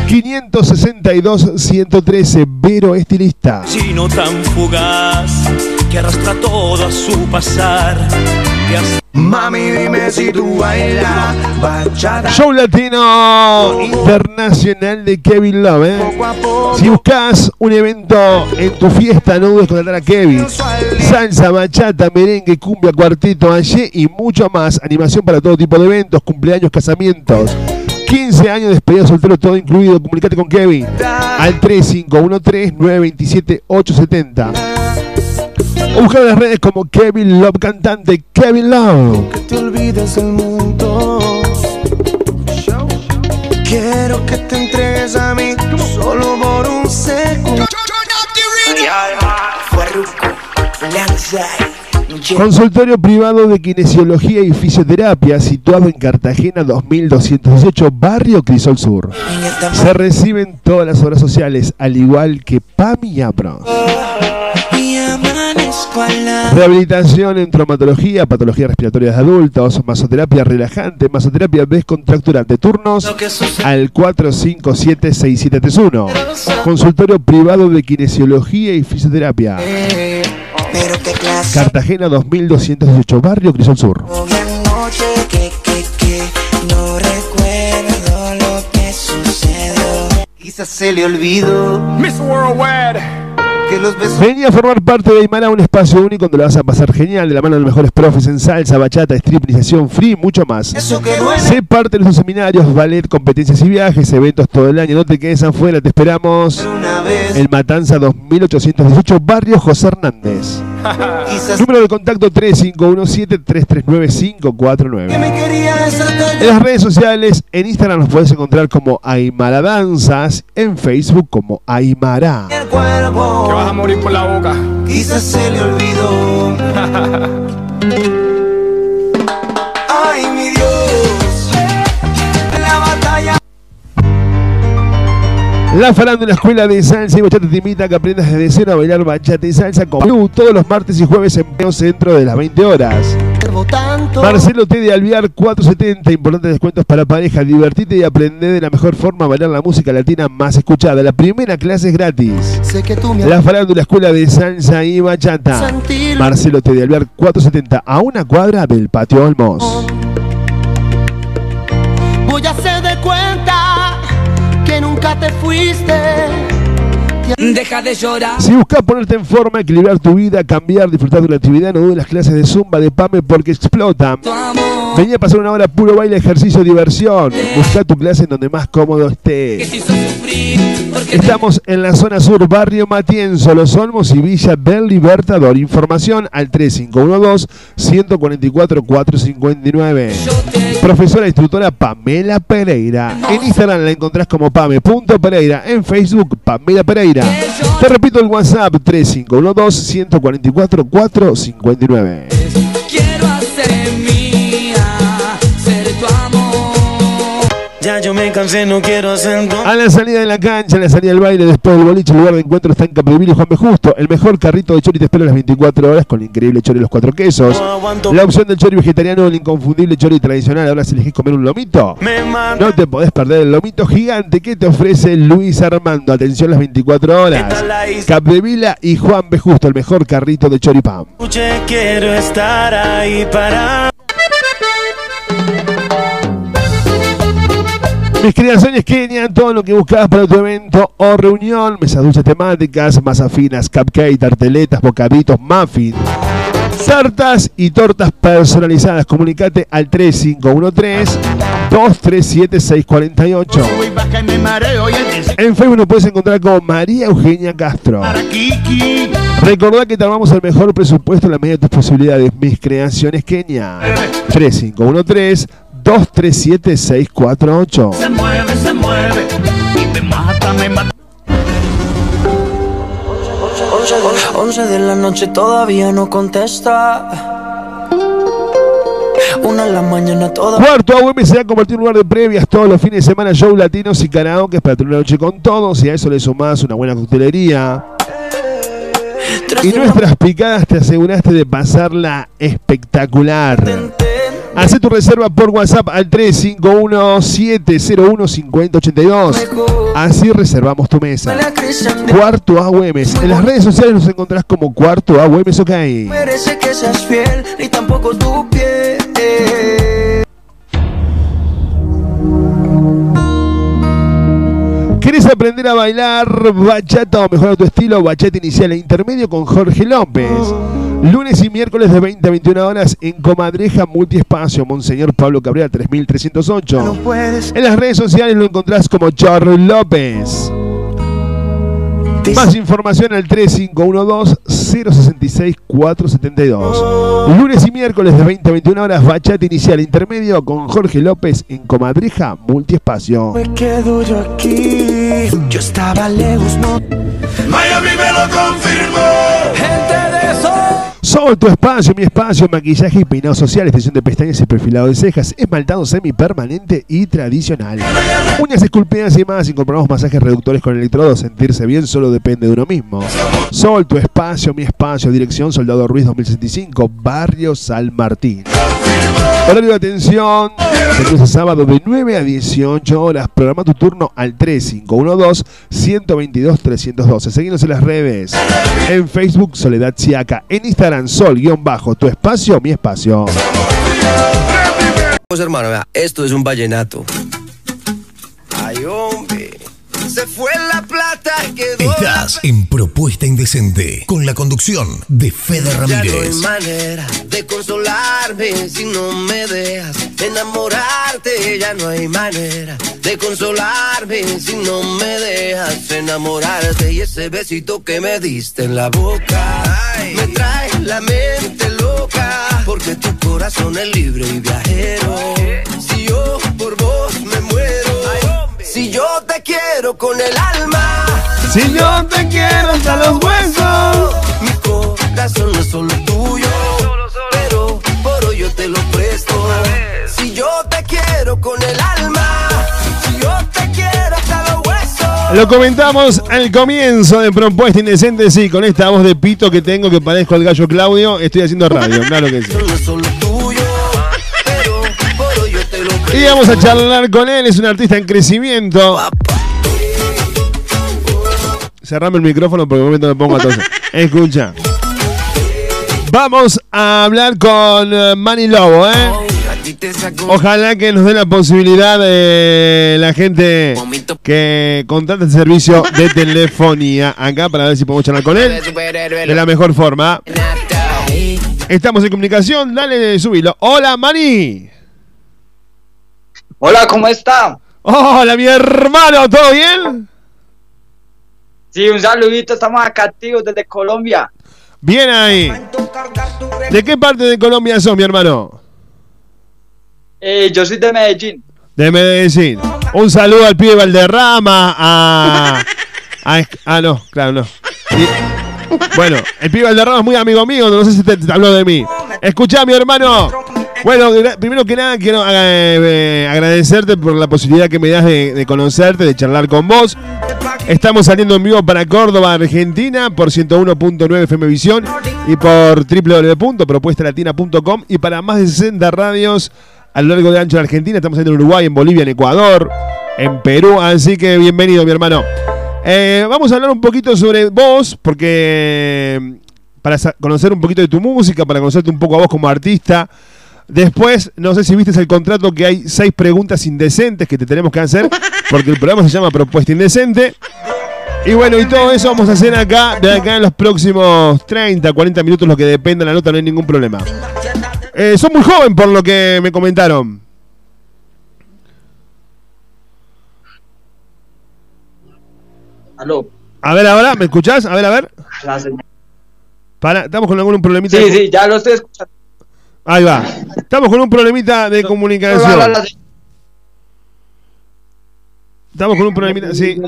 562 113. Vero Estilista. Chino tan fugaz que arrastra todo a su pasar. Mami, dime si tú bailas bachata. Show Latino Internacional de Kevin Love. ¿eh? Si buscas un evento en tu fiesta, no dudes contratar a Kevin. Salsa, bachata, merengue, cumbia, cuarteto, allí y mucho más. Animación para todo tipo de eventos, cumpleaños, casamientos. 15 años de despedida soltero, todo incluido. Comunicate con Kevin al 3513-927-870. O buscar en las redes como Kevin Love Cantante. Kevin Love. Que te olvides del mundo. Quiero que te entregues a mí solo por un segundo. Consultorio privado de kinesiología y fisioterapia situado en Cartagena 2218, barrio Crisol Sur. Se reciben todas las obras sociales, al igual que PAMI y APRO. Rehabilitación en traumatología, patologías respiratorias de adultos, masoterapia relajante, masoterapia descontracturante. Turnos al 457-6731. Consultorio privado de kinesiología y fisioterapia. Clase Cartagena 2218, barrio Crisol Sur. de noche que, que, que no recuerdo lo que sucedió. Quizás se le olvidó Miss Worldwide. Que los besos. Vení a formar parte de Aymara, un espacio único donde lo vas a pasar genial, de la mano de los mejores profes en salsa, bachata, strip, iniciación, free, y mucho más. Eso que duele. Sé parte de nuestros seminarios, ballet, competencias y viajes, eventos todo el año. No te quedes afuera, te esperamos. Una vez. El Matanza 2818, Barrio José Hernández. (laughs) Quizás Número de contacto 3517-339-549. que me quería desatarte. En las redes sociales, en Instagram nos puedes encontrar como Aymara Danzas, en Facebook como Aymara. El cuerpo. Que vas a morir por la boca. Quizás se le olvidó. (laughs) La farándula Escuela de Salsa y Bachata te invita a que aprendas desde cero a bailar bachata y salsa con Blue todos los martes y jueves en Peo Centro de las 20 horas. Marcelo T de Alviar 470, importantes descuentos para pareja, divertite y aprende de la mejor forma a bailar la música latina más escuchada. La primera clase es gratis. Sé que tú me La farándula Escuela de Salsa y Bachata. Sentir- Marcelo T de Alvear 470, a una cuadra del Patio Olmos. Voy a hacer de cuenta te fuiste. Deja de llorar. Si buscas ponerte en forma, equilibrar tu vida, cambiar, disfrutar de una actividad, no dudes las clases de Zumba de PAME porque explotan. Vení a pasar una hora puro baile, ejercicio, diversión. Busca tu clase en donde más cómodo estés. Estamos en la zona sur, barrio Matienzo, Los Olmos y Villa del Libertador. Información al 3512-144-459. Profesora instructora Pamela Pereira. En Instagram la encontrás como pame.pereira. En Facebook, Pamela Pereira. Te repito el WhatsApp 3512 144 459. Ya yo me cansé, no quiero hacer todo. A la salida de la cancha, a la salida del baile, después del boliche, el lugar de encuentro está en Capdeville y Juan B. Justo. El mejor carrito de chori te espera a las 24 horas con el increíble chori y los cuatro quesos. La opción del chori vegetariano, el inconfundible chori tradicional. Ahora si elegís comer un lomito, no te podés perder el lomito gigante que te ofrece Luis Armando. Atención las 24 horas. Capdevila y Juan B. Justo, el mejor carrito de choripán. Quiero estar ahí para. Mis creaciones Kenia, todo lo que buscabas para tu evento o reunión, mesas dulces temáticas, masas finas, cupcake, tarteletas, bocaditos, muffin, tartas y tortas personalizadas. Comunicate al 3513-237-648. Sube y baja y me mareo y él dice En Facebook nos puedes encontrar como María Eugenia Castro. Recordá que te armamos el mejor presupuesto en la medida de tus posibilidades. Mis creaciones Kenia. 3513-237-648. Se mueve, se mueve. Y me mata, me mata. 11 de la noche todavía no contesta. Una en la mañana toda. Cuarto AUM se ha convertido en un lugar de previas todos los fines de semana, show latinos y karaoke para tener una noche con todos. Y a eso le sumás una buena coctelería. Y nuestras picadas te aseguraste de pasarla espectacular. Haz tu reserva por WhatsApp al 351-701-5082. Así reservamos tu mesa. Cuarto AUM. En las redes sociales nos encontrás como Cuarto AUM OK. Merece que seas fiel, ni tampoco tu piel. ¿Querés aprender a bailar bachata o mejorar tu estilo? Bachata inicial e intermedio con Jorge López. Lunes y miércoles de 20 a 21 horas en Comadreja Multiespacio, Monseñor Pablo Cabrera 3308. En las redes sociales lo encontrás como Chor López. Más información al 3512-066-472. Lunes y miércoles de 20 a 21 horas, bachata inicial intermedio con Jorge López en Comadreja Multiespacio. Me quedo yo aquí. Yo estaba lejos, no. Miami me lo confirmó. Gente de. Sol, tu espacio, mi espacio, maquillaje y peinado social, extensión de pestañas y perfilado de cejas, esmaltado semipermanente y tradicional. Uñas esculpidas y más, incorporamos masajes reductores con electrodos, sentirse bien solo depende de uno mismo. Sol, tu espacio, mi espacio, dirección Soldado Ruiz 2065, Barrio San Martín. Horario de atención, de sábado de 9 a 18 horas. Programa tu turno al 3512-122-312. Seguimos en las redes. En Facebook, Soledad Siaca. En Instagram, Sol-Bajo. Tu espacio, mi espacio. Pues hermano, vea, esto es un vallenato. Ay, hombre. Se fue la plata. Estás en Propuesta Indecente con la conducción de Fede Ya no hay Ramírez. manera de consolarme si no me dejas enamorarte. Ya no hay manera de consolarme si no me dejas enamorarte. Y ese besito que me diste en la boca me trae la mente loca. Porque tu corazón es libre y viajero. Si yo por vos si yo te quiero con el alma. Si yo te quiero hasta los huesos. Mi corazón no es solo tuyo, pero por hoy yo te lo presto. Si yo te quiero con el alma, si yo te quiero hasta los huesos. Lo comentamos al comienzo de Propuesta Indecente, sí, con esta voz de pito que tengo que parezco el gallo Claudio, estoy haciendo radio, (laughs) claro que sí. Y vamos a charlar con él, es un artista en crecimiento. Cerrame el micrófono porque un momento me pongo a toser. (laughs) Escucha. Vamos a hablar con eh, Manny Lobo, ¿eh? Ojalá que nos dé la posibilidad de la gente que contrata el servicio de telefonía acá para ver si podemos charlar con él de la mejor forma. Estamos en comunicación, dale, subilo. Hola, Mani. Hola, ¿cómo está? Hola, mi hermano, ¿todo bien? Sí, un saludito, estamos acá activos desde Colombia. Bien ahí. ¿De qué parte de Colombia sos, mi hermano? Eh, yo soy de Medellín. De Medellín. Un saludo al pibe Valderrama, a... a- ah, no, claro, no. Y- bueno, el pibe Valderrama es muy amigo mío, no sé si te, te habló de mí. Escuchá, mi hermano. Bueno, primero que nada quiero eh, eh, agradecerte por la posibilidad que me das de, conocerte, de charlar con vos. Estamos saliendo en vivo para Córdoba, Argentina, por 101.9 FM Visión y por www.propuestalatina.com y para más de 60 radios a lo largo de ancho de Argentina. Estamos saliendo en Uruguay, en Bolivia, en Ecuador, en Perú. Así que bienvenido, mi hermano. Eh, vamos a hablar un poquito sobre vos, porque eh, para conocer un poquito de tu música, para conocerte un poco a vos como artista. Después, no sé si viste el contrato que hay seis preguntas indecentes que te tenemos que hacer, porque el programa se llama Propuesta Indecente. Y bueno, y todo eso vamos a hacer acá, de acá en los próximos 30, 40 minutos, lo que dependa de la nota, no hay ningún problema. Eh, son muy joven por lo que me comentaron. Aló. A ver, ahora, ¿me escuchás? A ver, a ver. Para, estamos con algún problemita. Sí, de- sí, ya lo estoy escuchando. Ahí va. Estamos con un problemita de comunicación. Estamos con un problemita, sí.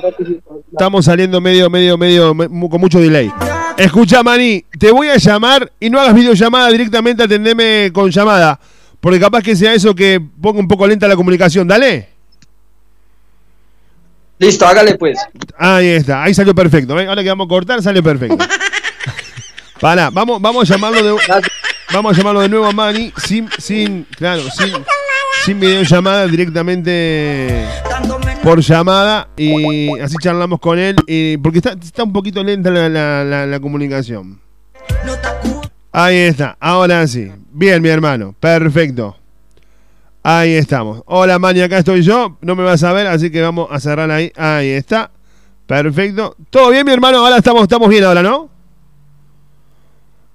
Estamos saliendo medio, medio, medio, con mucho delay. Escucha, Mani, te voy a llamar y no hagas videollamada directamente, atendeme con llamada. Porque capaz que sea eso que ponga un poco lenta la comunicación. Dale. Listo, hágale pues. Ahí está, ahí salió perfecto. ¿ven? Ahora que vamos a cortar, sale perfecto. (laughs) Para, vamos, vamos a llamarlo de vamos a llamarlo de nuevo a Mani sin, sin, claro, sin, sin videollamada directamente por llamada y así charlamos con él y porque está, está un poquito lenta la- la comunicación. Ahí está, ahora sí. Bien, mi hermano, perfecto. Ahí estamos. Hola, Mani, acá estoy yo. No me vas a ver, así que vamos a cerrar ahí. Ahí está. Perfecto. ¿Todo bien, mi hermano? Ahora estamos, estamos bien ahora, ¿no?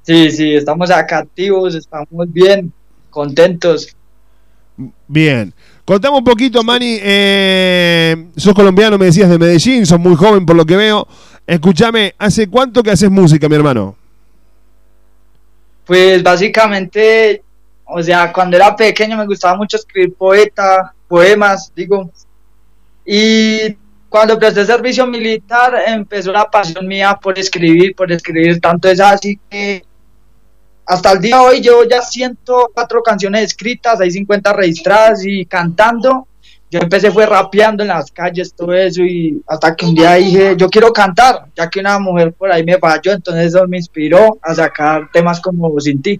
Sí, sí, estamos acá activos, estamos bien, contentos. Bien. Contame un poquito, Mani. eh, sos colombiano, me decías de Medellín, sos muy joven por lo que veo. Escúchame, ¿hace cuánto que haces música, mi hermano? Pues básicamente, o sea, cuando era pequeño me gustaba mucho escribir poeta, poemas, digo. Y cuando presté servicio militar empezó la pasión mía por escribir, por escribir. Tanto es así que hasta el día de hoy llevo ya 104 canciones escritas, hay 50 registradas y cantando. Yo empecé fue rapeando en las calles, todo eso, y hasta que un día dije, yo quiero cantar, ya que una mujer por ahí me falló, entonces eso me inspiró a sacar temas como Sin ti.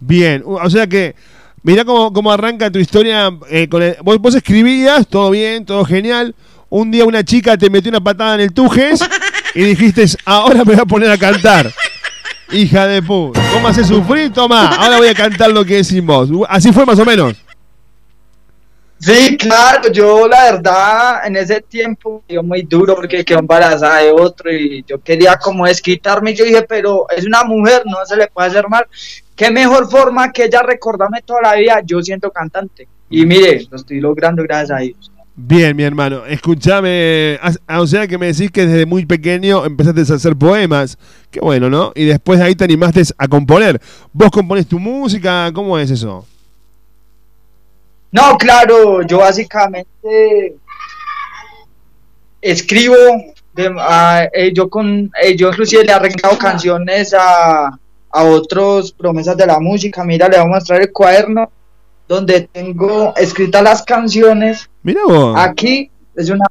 Bien, o sea que, mirá cómo, cómo arranca tu historia. eh, con vos escribías, todo bien, todo genial. Un día una chica te metió una patada en el tujes y dijiste, ahora me voy a poner a cantar. Hija de puta, ¿cómo haces sufrir? Toma, ahora voy a cantar lo que decís vos. Así fue más o menos. Sí, claro, yo la verdad en ese tiempo yo muy duro porque quedó embarazada de otro y yo quería como desquitarme yo dije, pero es una mujer, no se le puede hacer mal. Qué mejor forma que ella recordarme toda la vida, yo siento cantante. Y mire, lo estoy logrando gracias a Dios. Bien, mi hermano. Escúchame. as- O sea que me decís que desde muy pequeño empezaste a hacer poemas. Qué bueno, ¿no? Y después de ahí te animaste a componer. ¿Vos componés tu música? ¿Cómo es eso? No, claro, yo básicamente escribo, de- a- eh, yo con, eh, yo inclusive le he arreglado canciones a, a otros promesas de la música. Mira, le voy a mostrar el cuaderno donde tengo escritas las canciones. Mira vos. Aquí es una,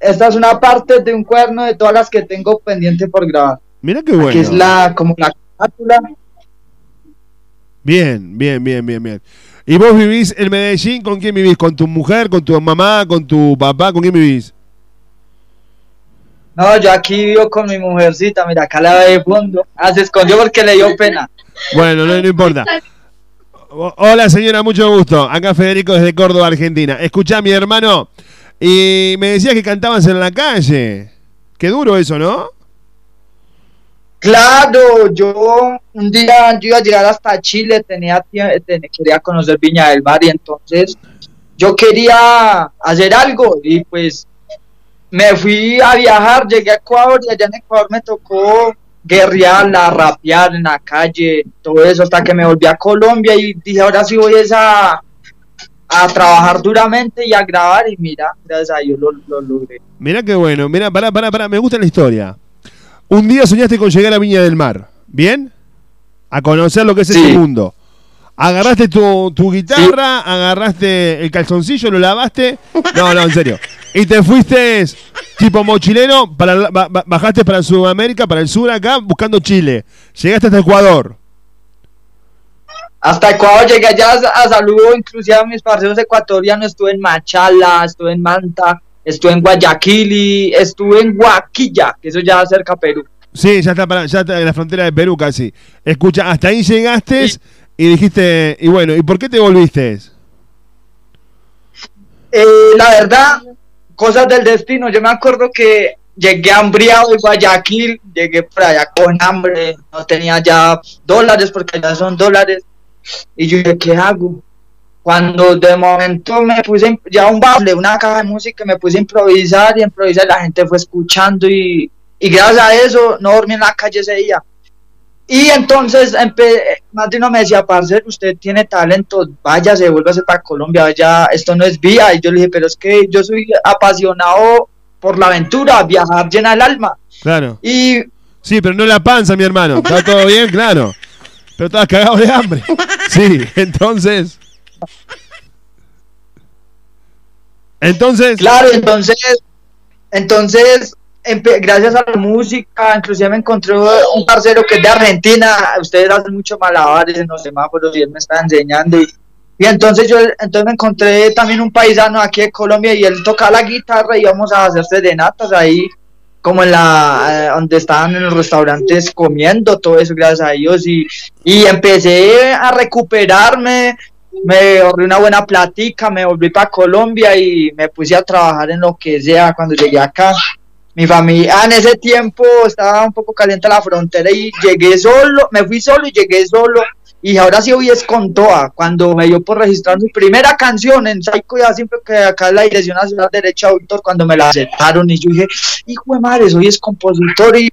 esta es una parte de un cuaderno de todas las que tengo pendiente por grabar. Mira qué bueno. Aquí es la, como la carátula. Bien, bien, bien, bien, bien. ¿Y vos vivís en Medellín? ¿Con quién vivís? ¿Con tu mujer? ¿Con tu mamá? ¿Con tu papá? ¿Con quién vivís? No, yo aquí vivo con mi mujercita, mira, acá la ve de fondo. Ah, se escondió porque le dio pena. Bueno, no, no importa. Hola señora, mucho gusto. Acá Federico desde Córdoba, Argentina. Escuchá, mi hermano. Y me decías que cantabas en la calle. Qué duro eso, ¿no? Claro, yo un día yo iba a llegar hasta Chile, tenía tie- ten- quería conocer Viña del Mar y entonces yo quería hacer algo y pues me fui a viajar, llegué a Ecuador y allá en Ecuador me tocó guerrearla, rapear en la calle, todo eso hasta que me volví a Colombia y dije ahora sí voy a, a trabajar duramente y a grabar y mira, gracias a Dios lo, lo logré. Mirá qué bueno. Mirá, pará, pará, pará. Me gusta la historia. Un día soñaste con llegar a Viña del Mar. ¿Bien? A conocer lo que es ese mundo. Agarraste tu, tu guitarra, agarraste el calzoncillo, lo lavaste. No, no, en serio. Y te fuiste tipo mochilero, para, bajaste para Sudamérica, para el sur acá, buscando Chile. Llegaste hasta Ecuador. Hasta Ecuador llegué allá a, saludo inclusive a mis parceros ecuatorianos, estuve en Machala, estuve en Manta, estuve en Guayaquil y estuve en Guaquilla, que eso ya cerca a Perú. Sí, ya está, para, ya está en la frontera de Perú casi. Escucha, hasta ahí llegaste y dijiste, y bueno, ¿y por qué te volviste? Eh, la verdad, cosas del destino, yo me acuerdo que llegué hambriado de Guayaquil, llegué por allá con hambre, no tenía ya dólares porque allá son dólares, y yo dije, ¿qué hago? Cuando de momento me puse ya un baile, una caja de música, me puse a improvisar y improvisar, la gente fue escuchando y, y gracias a eso no dormí en la calle ese día. Y entonces más de uno me decía, parcero, usted tiene talento, váyase, vuélvase para Colombia, vaya, esto no es vía. Y yo le dije, pero es que yo soy apasionado por la aventura, viajar llena el alma. Claro. Y Sí, pero no la panza, mi hermano. ¿Está todo bien? Claro. Pero estabas cagado de hambre. Sí, entonces. Entonces. Claro, entonces, entonces, gracias a la música, inclusive me encontré un parcero que es de Argentina, ustedes hacen mucho malabares en los semáforos y él me está enseñando y, y entonces yo entonces me encontré también un paisano aquí de Colombia y él tocaba la guitarra y íbamos a hacer serenatas ahí como en la eh, donde estaban en los restaurantes comiendo todo eso gracias a Dios y, y empecé a recuperarme me ahorré una buena platica, me volví para Colombia y me puse a trabajar en lo que sea cuando llegué acá. Mi familia, en ese tiempo estaba un poco caliente la frontera y llegué solo, me fui solo y llegué solo. Y ahora sí hoy es con toda. Cuando me dio por registrar mi primera canción en Psycho, ya siempre que acá es la Dirección Nacional de Derecho de Autor, cuando me la aceptaron y yo dije, hijo de madre, soy es compositor y,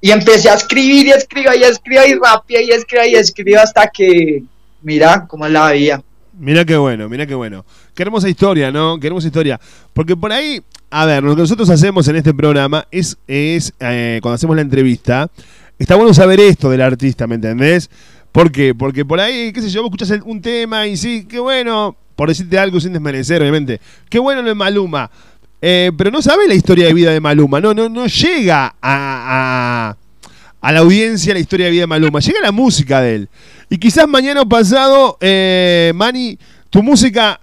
y empecé a escribir y escribir y escribir y rapia y escribir y escribir hasta que, mira cómo es la vida. Mira qué bueno, mira qué bueno. Qué hermosa historia, ¿no? Qué hermosa historia. Porque por ahí, a ver, lo que nosotros hacemos en este programa es, es eh, cuando hacemos la entrevista, está bueno saber esto del artista, ¿me entendés? ¿Por qué? Porque por ahí, qué sé yo, vos escuchás un tema y sí, qué bueno, por decirte algo sin desmerecer, obviamente, qué bueno lo de Maluma. Eh, pero no sabes la historia de vida de Maluma, no, no, no llega a, a la audiencia la historia de vida de Maluma, llega la música de él. Y quizás mañana o pasado, eh, Manny, tu música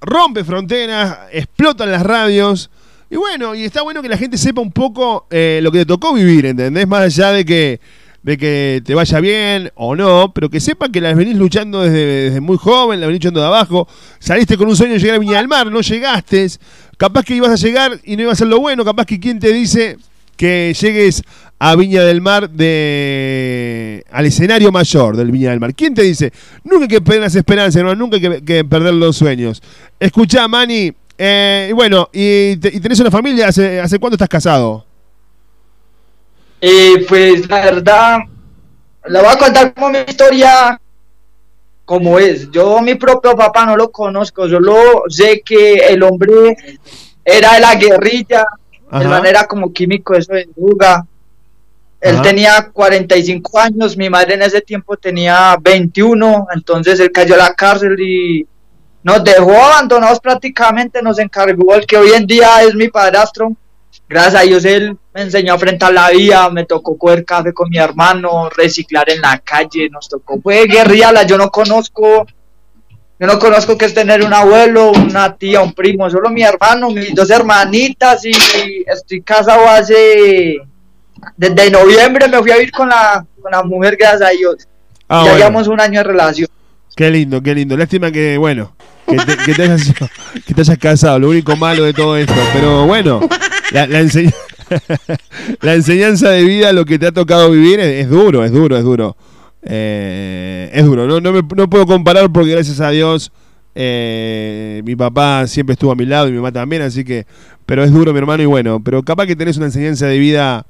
rompe fronteras, explota en las radios. Y bueno, y está bueno que la gente sepa un poco eh, lo que te tocó vivir, ¿entendés? Más allá de que de que te vaya bien o no, pero que sepan que las venís luchando desde, muy joven, las venís luchando de abajo, saliste con un sueño de llegar a Viña del Mar, no llegaste, capaz que ibas a llegar y no iba a ser lo bueno, capaz que quien te dice que llegues a Viña del Mar de al escenario mayor del Viña del Mar. ¿Quién te dice? Nunca hay que perder las esperanzas, hermano, nunca hay que, que perder los sueños. Escuchá, Mani, eh, y bueno, y, te- y tenés una familia, ¿hace, ¿hace cuánto estás casado? Eh, pues la verdad, le voy a contar como mi historia, como es. Yo mi propio papá no lo conozco, solo sé que el hombre era de la guerrilla, de Ajá. manera como químico, eso de droga. Él Ajá. tenía 45 años, mi madre en ese tiempo tenía 21, entonces él cayó a la cárcel y nos dejó abandonados prácticamente, nos encargó el que hoy en día es mi padrastro. Gracias a Dios él me enseñó a enfrentar la vida, me tocó coger café con mi hermano, reciclar en la calle, nos tocó, fue guerrilla, yo no conozco, yo no conozco que es tener un abuelo, una tía, un primo, solo mi hermano, mis dos hermanitas y estoy casado hace, desde noviembre me fui a vivir con la, con la mujer, gracias a Dios. Ah, ya bueno. llevamos un año de relación. Qué lindo, qué lindo. Lástima que, bueno, que te, que te hayas, (laughs) que te hayas casado, lo único malo de todo esto. Pero bueno, la, la enseñ- (laughs) la enseñanza de vida, lo que te ha tocado vivir, es, es duro, es duro, es duro. Eh, es duro, no, no, me- no puedo comparar porque gracias a Dios eh, mi papá siempre estuvo a mi lado y mi mamá también, así que, pero es duro mi hermano y bueno, pero capaz que tenés una enseñanza de vida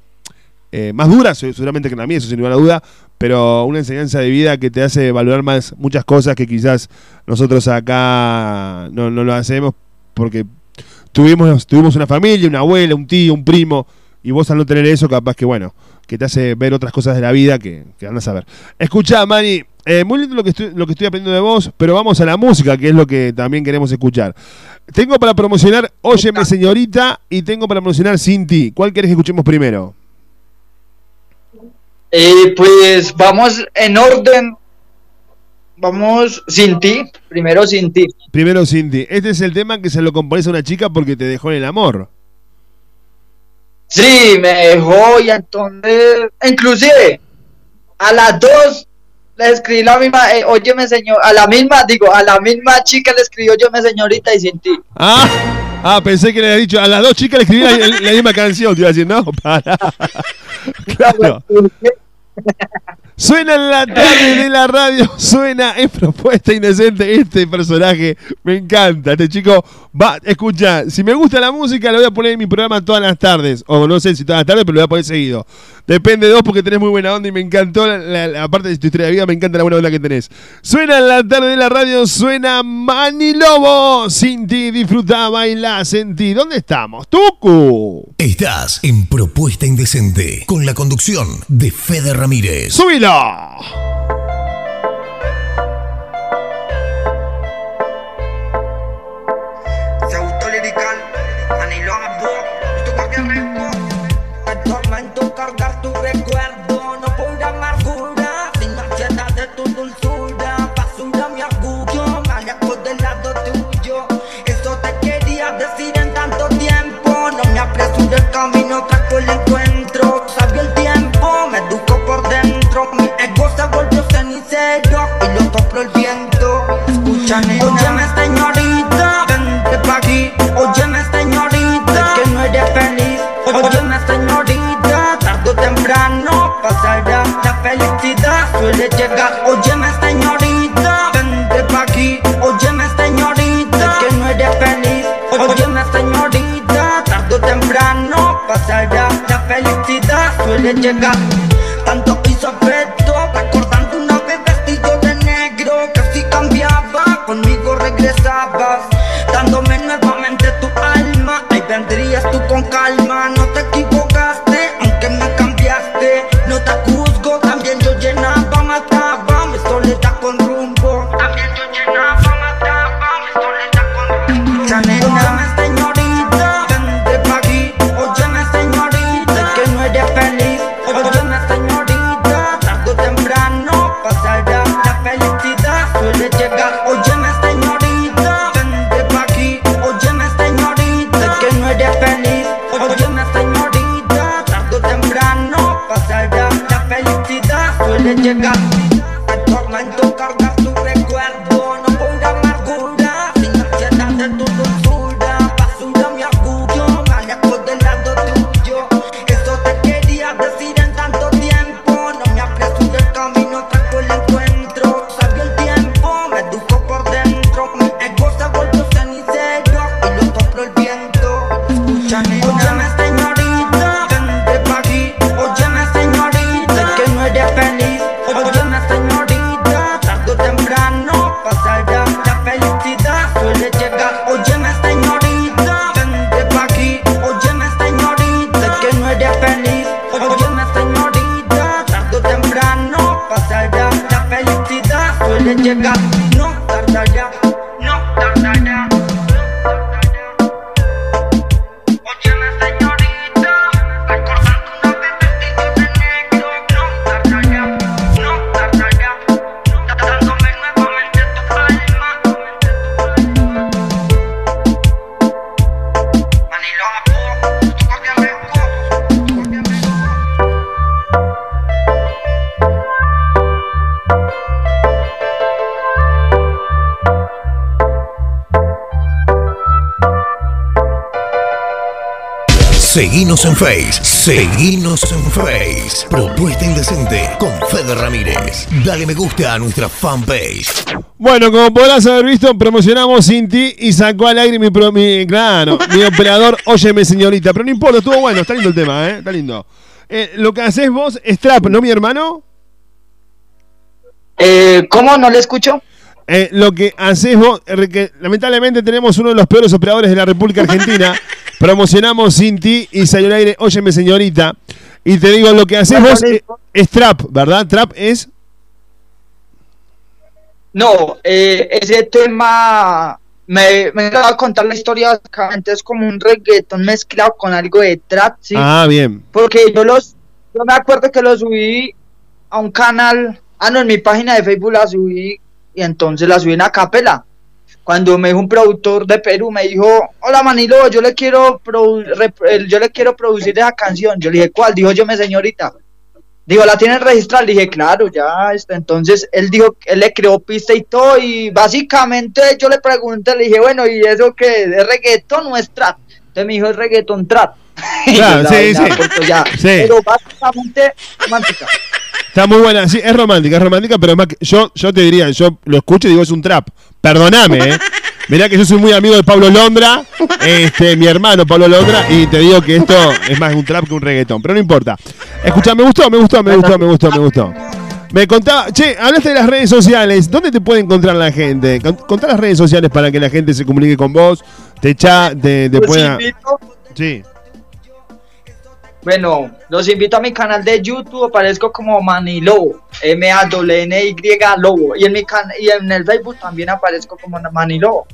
eh, más dura, se- seguramente que la mía, eso sin lugar a duda, pero una enseñanza de vida que te hace valorar más muchas cosas que quizás nosotros acá no, no lo hacemos porque tuvimos, tuvimos una familia, una abuela, un tío, un primo, y vos al no tener eso, capaz que bueno, que te hace ver otras cosas de la vida que, que andas a ver. Escuchá, Mani, eh, muy lindo lo que, estoy, lo que estoy aprendiendo de vos, pero vamos a la música, que es lo que también queremos escuchar. Tengo para promocionar Óyeme Señorita y tengo para promocionar Sin Ti. ¿Cuál querés que escuchemos primero? Eh, pues vamos en orden. Vamos sin ti. Primero sin ti. Primero Sin Ti. Este es el tema que se lo compones a una chica porque te dejó en el amor. Sí, me dejó y entonces, inclusive, a las dos le escribí la misma, eh, óyeme señor, a la misma, digo, a la misma chica le escribió yo me señorita y sin ti. Ah, ah, pensé que le había dicho a las dos chicas le escribí la, la misma canción. Te iba a decir, no, para. (laughs) Claro. Suena en la tarde de la radio, suena en propuesta indecente este personaje. Me encanta, este chico va, escucha, si me gusta la música lo voy a poner en mi programa todas las tardes, o no sé si todas las tardes, pero lo voy a poner seguido. Depende de vos porque tenés muy buena onda y me encantó, la, la- la- aparte de tu historia de vida, me encanta la buena onda que tenés. Suena en la tarde de la radio, suena Mani Lobo, sin ti, disfruta, baila, sentí. ¿Dónde estamos? Tucu. Estás en Propuesta Indecente con la conducción de Fede Ramírez. Nena. Óyeme, señorita, vente pa' aquí. Óyeme, señorita, que no eres feliz. Óyeme, señorita, tarde o temprano pasará. La felicidad suele llegar. Óyeme, señorita, vente pa' aquí. Óyeme, señorita, que no eres feliz. Óyeme, señorita, tarde o temprano pasará. La felicidad suele llegar. Con calma, chân chân Seguinos en Face, seguinos en Face. Propuesta Indecente con Fede Ramírez. Dale me gusta a nuestra fanpage. Bueno, como podrás haber visto, promocionamos Sin Ti y sacó al aire mi, pro- mi, claro, mi operador Óyeme Señorita. Pero no importa, estuvo bueno, está lindo el tema, ¿eh? Está lindo. Eh, lo que haces vos es trap, ¿no, mi hermano? Eh, ¿Cómo? ¿No le escucho? Eh, lo que haces vos, eh, que lamentablemente tenemos uno de los peores operadores de la República Argentina. (laughs) Promocionamos Sin Ti y salió al aire Óyeme Señorita. Y te digo, lo que haces vos es, es trap, ¿verdad? Trap es... No, eh, ese tema me, me va a contar la historia básicamente es como un reggaetón mezclado con algo de trap, ¿sí? Ah, bien. Porque yo los, yo me acuerdo que lo subí a un canal, ah no, en mi página de Facebook la subí y entonces la subí en Acapela. Cuando me dijo un productor de Perú, me dijo, hola Manilo, yo le quiero yo le quiero producir esa canción. Yo le dije, ¿cuál? Dijo yo me señorita. Digo, ¿la tienen registrada? Le dije, claro, ya está. Entonces él dijo, él le creó pista y todo. Y básicamente yo le pregunté, le dije, bueno, ¿y eso qué? ¿Es reggaetón o es trap? Entonces me dijo, es reggaetón trap. (laughs) Claro, sí, "Ay, sí. ya, corto ya". Sí. Pero básicamente romántica. Está muy buena, sí, es romántica, es romántica, pero más que- yo, yo te diría, yo lo escucho y digo es un trap. Perdóname, ¿eh? (laughs) Mirá que yo soy muy amigo de Pablo Londra, este, mi hermano Pablo Londra, y te digo que esto es más un trap que un reggaetón, pero no importa. Escucha, me gustó, me gustó, me gustó, me gustó, me gustó. Me contaba, che, hablaste de las redes sociales, ¿dónde te puede encontrar la gente? Con- Contá las redes sociales para que la gente se comunique con vos, te echa, te, te pueda... Sí. Bueno, los invito a mi canal de YouTube, aparezco como Manilobo, M-A-N-Y Lobo. Y en, mi can y en el Facebook también aparezco como Manilobo.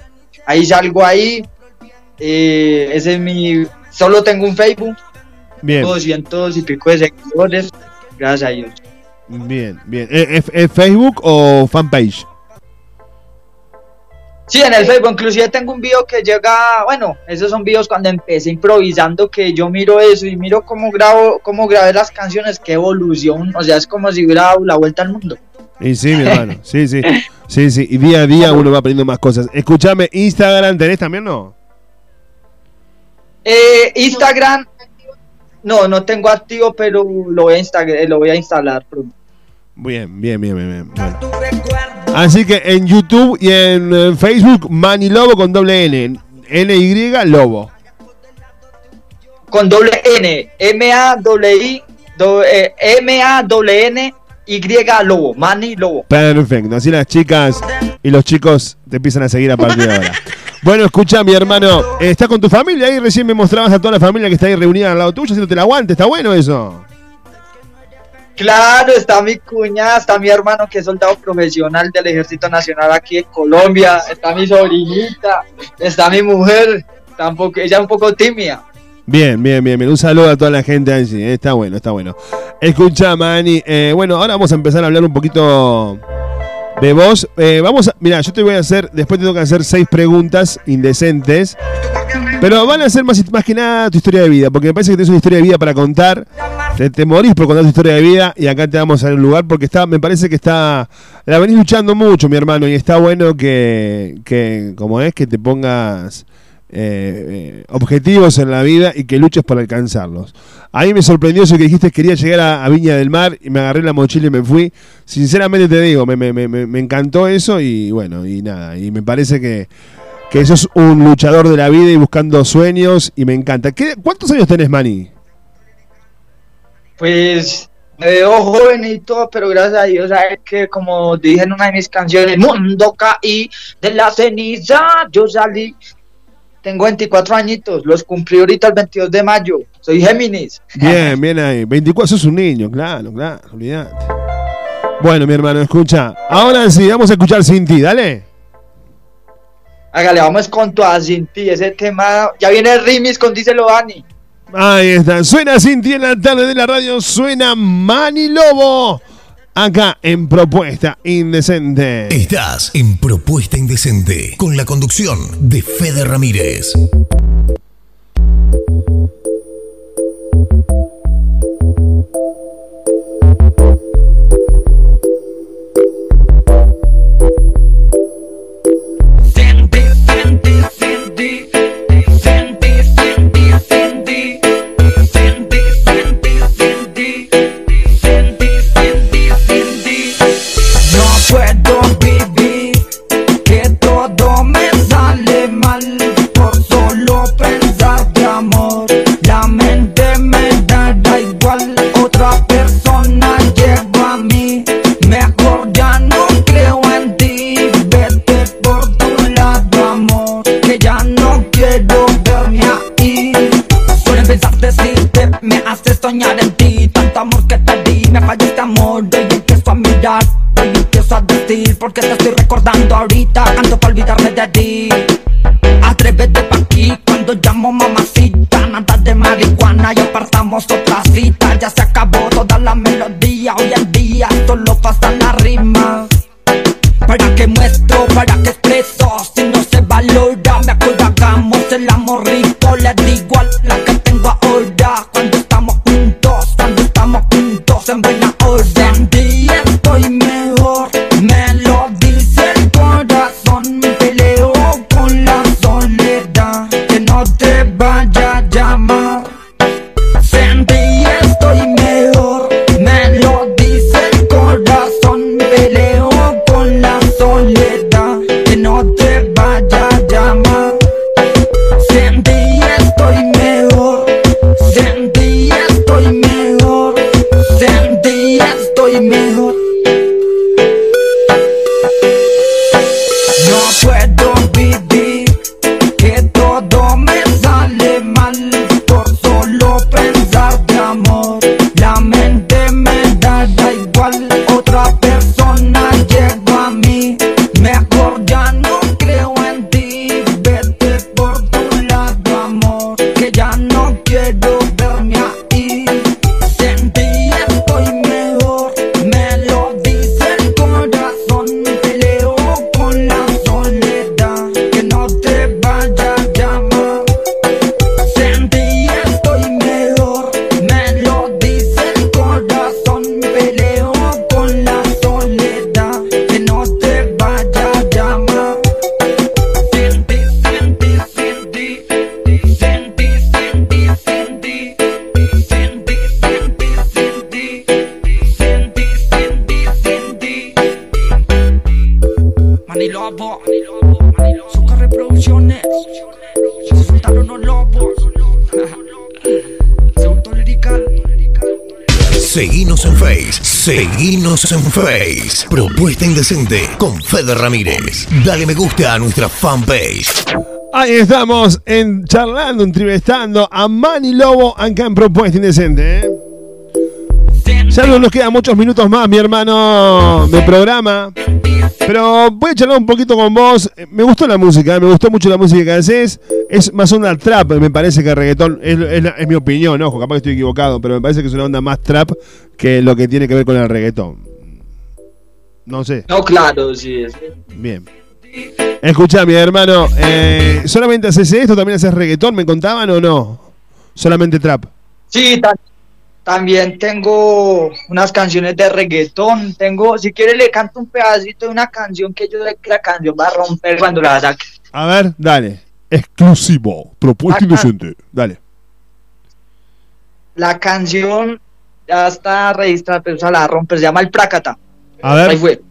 Ahí salgo ahí. eh, ese es mi. Solo tengo un Facebook, Bien, 200 y pico de seguidores. Gracias a Dios. bien, bien. ¿Es, es- es Facebook o fanpage? Sí, en el Facebook, inclusive tengo un video que llega, bueno, esos son videos cuando empecé improvisando, que yo miro eso y miro cómo grabo, cómo grabé las canciones, qué evolución, o sea, es como si hubiera dado la vuelta al mundo. Y sí, mi hermano. (laughs) Sí, sí. Sí, sí. Y día a día uno va aprendiendo más cosas. Escúchame, Instagram, ¿tenés también no? Eh, Instagram, no, no tengo activo, pero lo voy a, insta- lo voy a instalar pronto. Bien, bien, bien, bien. bien. Bueno. Así que en YouTube y en, eh, Facebook, Manny Lobo con doble N. N-Y Lobo. Con doble N, do- eh, M-A-N, Y Lobo, Manny Lobo. Perfecto. Así las chicas y los chicos te empiezan a seguir a partir de ahora. (laughs) Bueno, escucha, mi hermano. ¿Estás con tu familia ahí? Recién me mostrabas a toda la familia que está ahí reunida al lado tuyo, haciéndote el aguante. ¿Está bueno eso? Claro, está mi cuñada, está mi hermano que es soldado profesional del Ejército Nacional aquí en Colombia, está mi sobrinita, está mi mujer, tampoco, ella es un poco tímida. Bien, bien, bien, bien. Un saludo a toda la gente allí. eh, Está bueno, está bueno. Escucha, Mani. eh, bueno, ahora vamos a empezar a hablar un poquito de vos. Eh, vamos a. Mira, yo te voy a hacer. Después te tengo que hacer seis preguntas indecentes. Pero van a ser más, más que nada tu historia de vida, porque me parece que tienes una historia de vida para contar. Te, morís por contar tu historia de vida y acá te vamos a un lugar porque está, me parece que está. La venís luchando mucho, mi hermano, y está bueno que, que como es, que te pongas eh, objetivos en la vida y que luches por alcanzarlos. A mí me sorprendió eso que dijiste quería llegar a, a Viña del Mar y me agarré la mochila y me fui. Sinceramente te digo, me- me- me- me encantó eso y bueno, y nada, y me parece que, que sos un luchador de la vida y buscando sueños y me encanta. ¿Qué- ¿Cuántos años tenés, Mani? Pues me veo joven y todo, pero gracias a Dios, sabes que como dije en una de mis canciones, mundo caí de la ceniza, yo salí. Tengo 24 añitos, los cumplí ahorita el 22 de mayo. Soy Géminis. Bien, bien ahí. 24, sos un niño, claro, claro, olvidate. Bueno, mi hermano, escucha. Ahora sí, vamos a escuchar sin ti, dale. Hágale, vamos con todas sin ti. Ese tema, ya viene el remix con Díselo Dani. Ahí está. Suena sin ti en la tarde de la radio. Suena Mani Lobo. Acá en Propuesta Indecente. Estás en Propuesta Indecente con la conducción de Fede Ramírez. Porque te estoy recordando ahorita, canto para olvidarme de ti. Atrévete pa' aquí cuando llamo mamacita Nada de marihuana y apartamos otra cita Ya se acabó toda la melodía Hoy en día solo pasa la rima ¿Para qué muestro? ¿Para qué Seguinos en Face. Propuesta Indecente con Fede Ramírez. Dale me gusta a nuestra fanpage. Ahí estamos en charlando, entrevistando a Mani Lobo acá en Propuesta Indecente. ¿eh? Ya no nos quedan muchos minutos más, mi hermano, de programa. Pero voy a charlar un poquito con vos. Me gustó la música, ¿eh? me gustó mucho la música que haces. Es más onda trap, me parece que reggaetón. Es, es mi opinión, ojo, capaz que estoy equivocado, pero me parece que es una onda más trap que lo que tiene que ver con el reggaetón. No sé. No, claro, sí. Bien. Escucha, mi hermano, eh, ¿solamente haces esto? ¿También haces reggaetón? ¿Me contaban o no? ¿Solamente trap? Sí, ta- también tengo unas canciones de reggaetón. Tengo, si quiere le canto un pedacito de una canción que yo sé que la canción va a romper cuando la saque. A ver, dale. Exclusivo. Propuesta indecente. Dale. La canción ya está registrada, pero se la rompe, se llama El Prácata. A ver.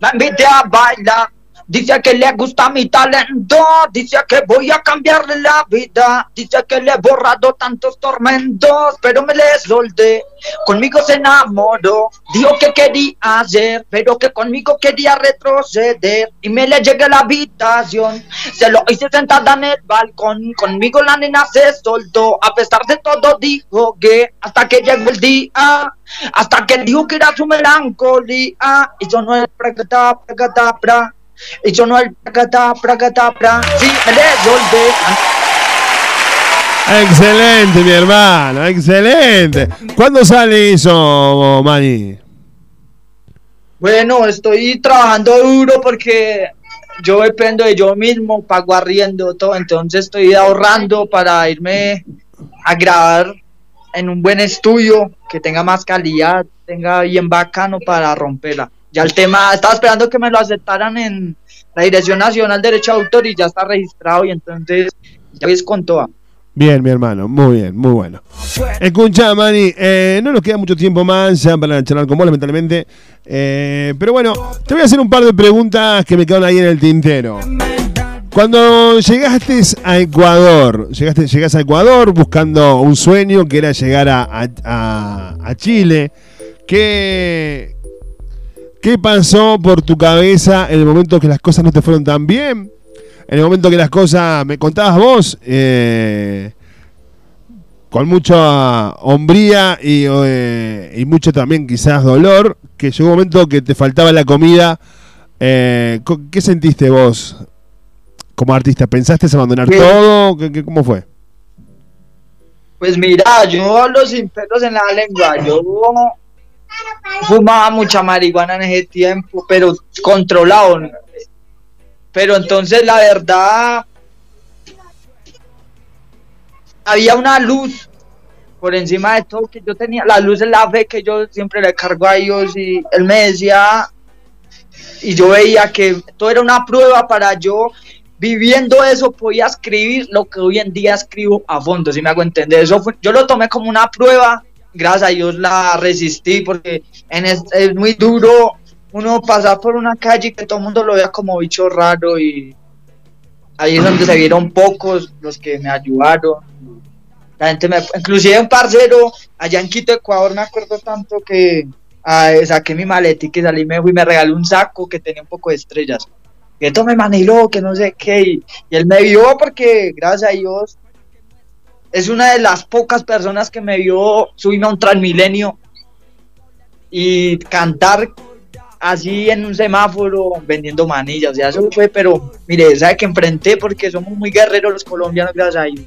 La invité a bailar. Dice que le gusta mi talento, dice que voy a cambiarle la vida, dice que le he borrado tantos tormentos, pero me le solté, conmigo se enamoró, dijo que quería hacer, pero que conmigo quería retroceder, y me le llegué a la habitación, se lo hice sentada en el balcón, conmigo la nena se soltó, a pesar de todo dijo que, hasta que llegó el día, hasta que dijo que era su melancolía, y yo no el pragata, pragata, pra. Y yo no el pragata, pragata, pra. Sí, me le solté. Excelente, mi hermano. Excelente. ¿Cuándo sale eso, Mani? Bueno, estoy trabajando duro porque yo dependo de yo mismo, pago arriendo, todo, entonces estoy ahorrando para irme a grabar en un buen estudio que tenga más calidad, tenga bien bacano para romperla. Ya el tema, estaba esperando que me lo aceptaran en la Dirección Nacional de Derecho de Autor y ya está registrado y entonces ya ves con toda. Bien, mi hermano. Muy bien, muy bueno. Escucha, Mani, eh, no nos queda mucho tiempo más ya para charlar con vos, lamentablemente. Eh, pero bueno, te voy a hacer un par de preguntas que me quedaron ahí en el tintero. Cuando llegaste a Ecuador, llegaste, llegas a Ecuador buscando un sueño que era llegar a- a- a Chile, ¿qué, ¿qué pasó por tu cabeza en el momento que las cosas no te fueron tan bien? En el momento que las cosas, me contabas vos, eh, con mucha hombría y, eh, y mucho también quizás dolor, que llegó un momento que te faltaba la comida. eh, ¿Qué sentiste vos como artista? ¿Pensaste en abandonar todo? ¿Qué, qué- cómo fue? Pues mira, yo hablo sin pelos en la lengua. Yo fumaba mucha marihuana en ese tiempo, pero controlado. Pero entonces la verdad había una luz por encima de todo que yo tenía. La luz es la fe que yo siempre le cargo a Dios y él me decía y yo veía que todo era una prueba para yo viviendo eso podía escribir lo que hoy en día escribo a fondo, si me hago entender. Eso fue- yo lo tomé como una prueba, gracias a Dios la resistí porque en es, muy duro uno pasar por una calle que todo el mundo lo vea como bicho raro y ahí es donde se vieron pocos los que me ayudaron. La gente me, inclusive un parcero allá en Quito, Ecuador, me acuerdo tanto que saqué mi maletica y salí me fui y me regaló un saco que tenía un poco de estrellas. Que esto me maniló, que no sé qué. Y él me vio porque, gracias a Dios, es una de las pocas personas que me vio subirme a un transmilenio y cantar así en un semáforo vendiendo manillas. O sea, eso fue, pero mire, sabe que enfrenté porque somos muy guerreros los colombianos, gracias a Dios.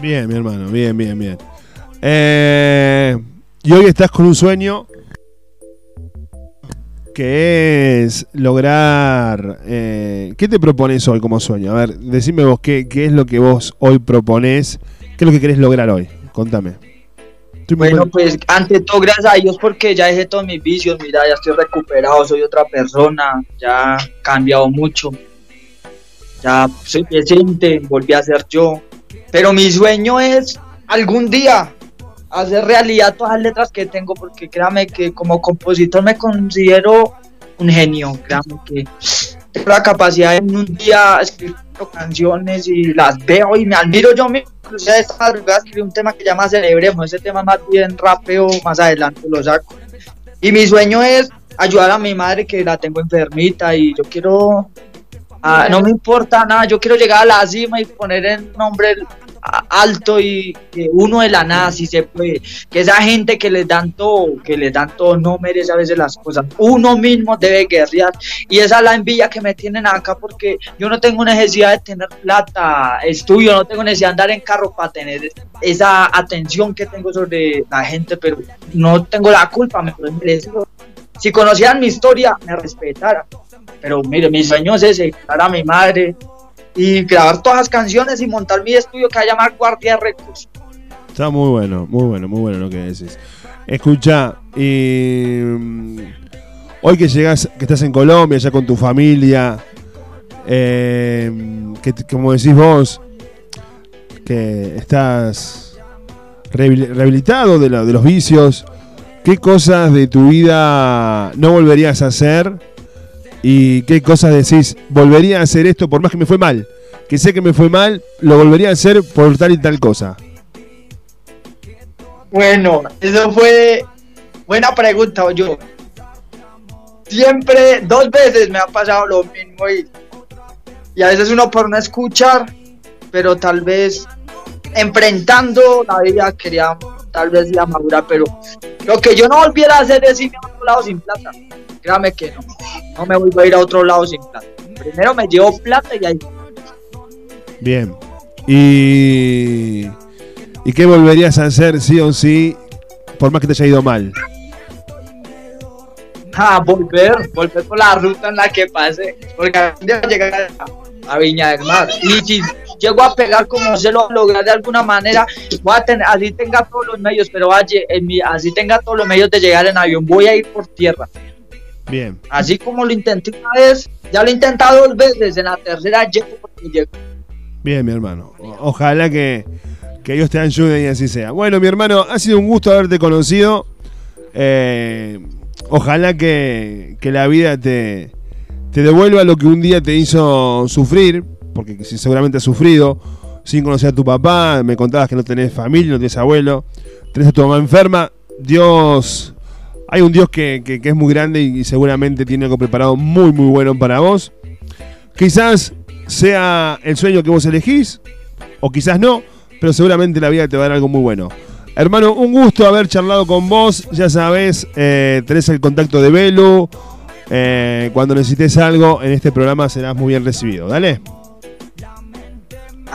Bien, mi hermano, bien, bien, bien. Eh, y hoy estás con un sueño que es lograr... eh, ¿Qué te propones hoy como sueño? A ver, decime vos, ¿qué, qué es lo que vos hoy proponés? ¿Qué es lo que querés lograr hoy? Contame. Estoy Bueno, pues ante todo, gracias a Dios, porque ya dejé todos mis vicios, mira, ya estoy recuperado, soy otra persona, ya he cambiado mucho, ya soy decente, volví a ser yo. Pero mi sueño es algún día hacer realidad todas las letras que tengo, porque créame que como compositor me considero un genio, créame que tengo la capacidad de en un día escribir canciones y las veo y me admiro yo mismo. Inclusive esta madrugada escribí un tema que llama Celebremos, ese tema más bien rapeo, más adelante lo saco. Y mi sueño es ayudar a mi madre que la tengo enfermita y yo quiero, ah, no me importa nada, yo quiero llegar a la cima y poner el nombre alto y uno de la nada si se puede, que esa gente que les dan todo, que les dan todo no merece a veces las cosas, uno mismo debe guerrear y esa es la envidia que me tienen acá porque yo no tengo necesidad de tener plata, estudio, no tengo necesidad de andar en carro para tener esa atención que tengo sobre la gente, pero no tengo la culpa, me merecido. Si conocieran mi historia, me respetaran. Pero mire, mi sueño es ese, a mi madre y grabar todas las canciones y montar mi estudio que va a llamar Guardia Records. Está muy bueno, muy bueno, muy bueno lo que decís. Escucha, mm, hoy que llegas, que estás en Colombia, ya con tu familia, eh, que como decís vos, que estás rehabil- rehabilitado de, la- de los vicios, ¿qué cosas de tu vida no volverías a hacer? ¿Y qué cosas decís, volvería a hacer esto por más que me fue mal? Que sé que me fue mal, lo volvería a hacer por tal y tal cosa. Bueno, eso fue buena pregunta, yo. Siempre, dos veces me ha pasado lo mismo y, y a veces uno por no escuchar, pero tal vez enfrentando la vida quería tal vez ir a madurar, pero lo que yo no volviera a hacer es irme a otro lado sin plata. Créame que no, no me vuelvo a ir a otro lado sin plata. Primero me llevo plata y ahí. Bien. ¿Y, ¿Y qué volverías a hacer sí o sí por más que te haya ido mal? a volver, volver por la ruta en la que pase, porque a llegar a, Viña del Mar. Y llego a pegar como se lo lograr de alguna manera, voy a tener, así tenga todos los medios, pero vaya, en mi, así tenga todos los medios de llegar en avión, voy a ir por tierra. Bien. Así como lo intenté una vez, ya lo he intentado dos veces, en la tercera llego porque llego. Bien, mi hermano. O- Ojalá que, que Dios te ayude y así sea. Bueno, mi hermano, ha sido un gusto haberte conocido. Eh, ojalá que, que la vida te, te devuelva lo que un día te hizo sufrir, porque seguramente has sufrido, sin conocer a tu papá, me contabas que no tenés familia, no tenés abuelo, tenés a tu mamá enferma. Dios, hay un Dios que, que- es muy grande y seguramente tiene algo preparado muy, muy bueno para vos. Quizás sea el sueño que vos elegís, o quizás no, pero seguramente la vida te va a dar algo muy bueno. Hermano, un gusto haber charlado con vos. Ya sabes, eh, tenés el contacto de Belu. Eh, cuando necesites algo en este programa serás muy bien recibido. Dale.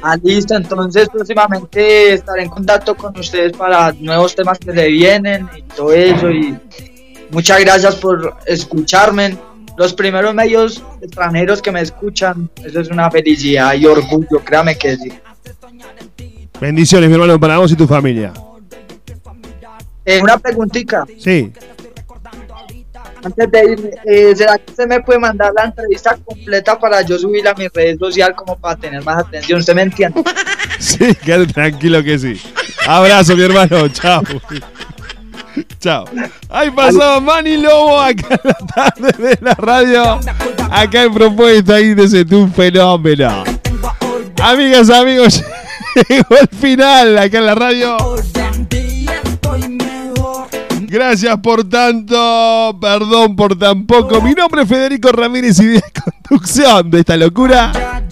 Ah, listo, entonces próximamente estaré en contacto con ustedes para nuevos temas que le vienen y todo eso. Y muchas gracias por escucharme. Los primeros medios extranjeros que me escuchan, eso es una felicidad y orgullo, créame que sí. Bendiciones, mi hermano, para vos y tu familia. Eh, una preguntita, Sí. Antes de irme, eh, ¿será que usted me puede mandar la entrevista completa para yo subirla a mi red social como para tener más atención? ¿Usted me entiende? (laughs) Sí, quédate tranquilo que sí. Abrazo, mi hermano. (laughs) Chao. Chao. Ahí pasó Manny Lobo acá en la tarde de la radio. Acá en propuesta desde un fenómeno. Amigas, amigos, (laughs) llegó el final acá en la radio. Gracias por tanto, perdón por tan poco. Mi nombre es Federico Ramírez y de (laughs) conducción de esta locura. (laughs)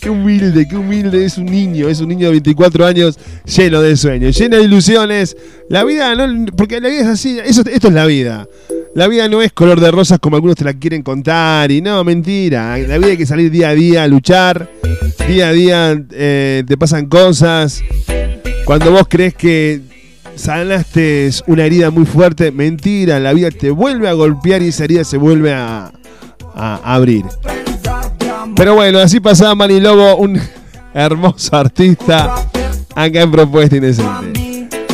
qué humilde, qué humilde. Es un niño, es un niño de 24 años lleno de sueños, lleno de ilusiones. La vida, no, porque la vida es así. Eso, esto es la vida. La vida no es color de rosas como algunos te la quieren contar. Y no, mentira. La vida hay que salir día a día a luchar. Día a día eh, te pasan cosas. Cuando vos crees que sanaste una herida muy fuerte, mentira. La vida te vuelve a golpear y esa herida se vuelve a, a abrir. Pero bueno, así pasaba Manny Lobo, un (laughs) hermoso artista acá en Propuesta Indecente.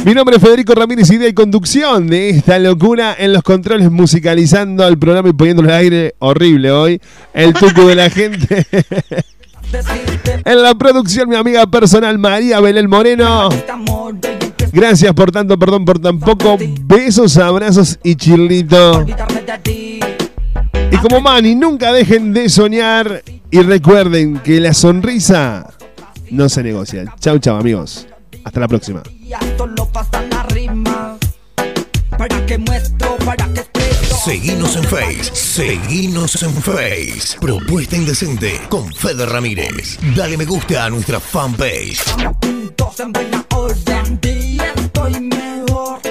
Mi nombre es Federico Ramírez, idea y conducción de esta locura en los controles, musicalizando el programa y poniéndole al aire horrible hoy. El tuco de la gente. (laughs) en la producción, mi amiga personal María Belén Moreno. Gracias por tanto, perdón por tan poco. Besos, abrazos y chirlito. Y como Manny, nunca dejen de soñar y recuerden que la sonrisa no se negocia. Chau, chau, amigos. Hasta la próxima. Seguinos en Face, seguinos en Face. Propuesta Indecente con Fede Ramírez. Dale me gusta a nuestra fanpage for.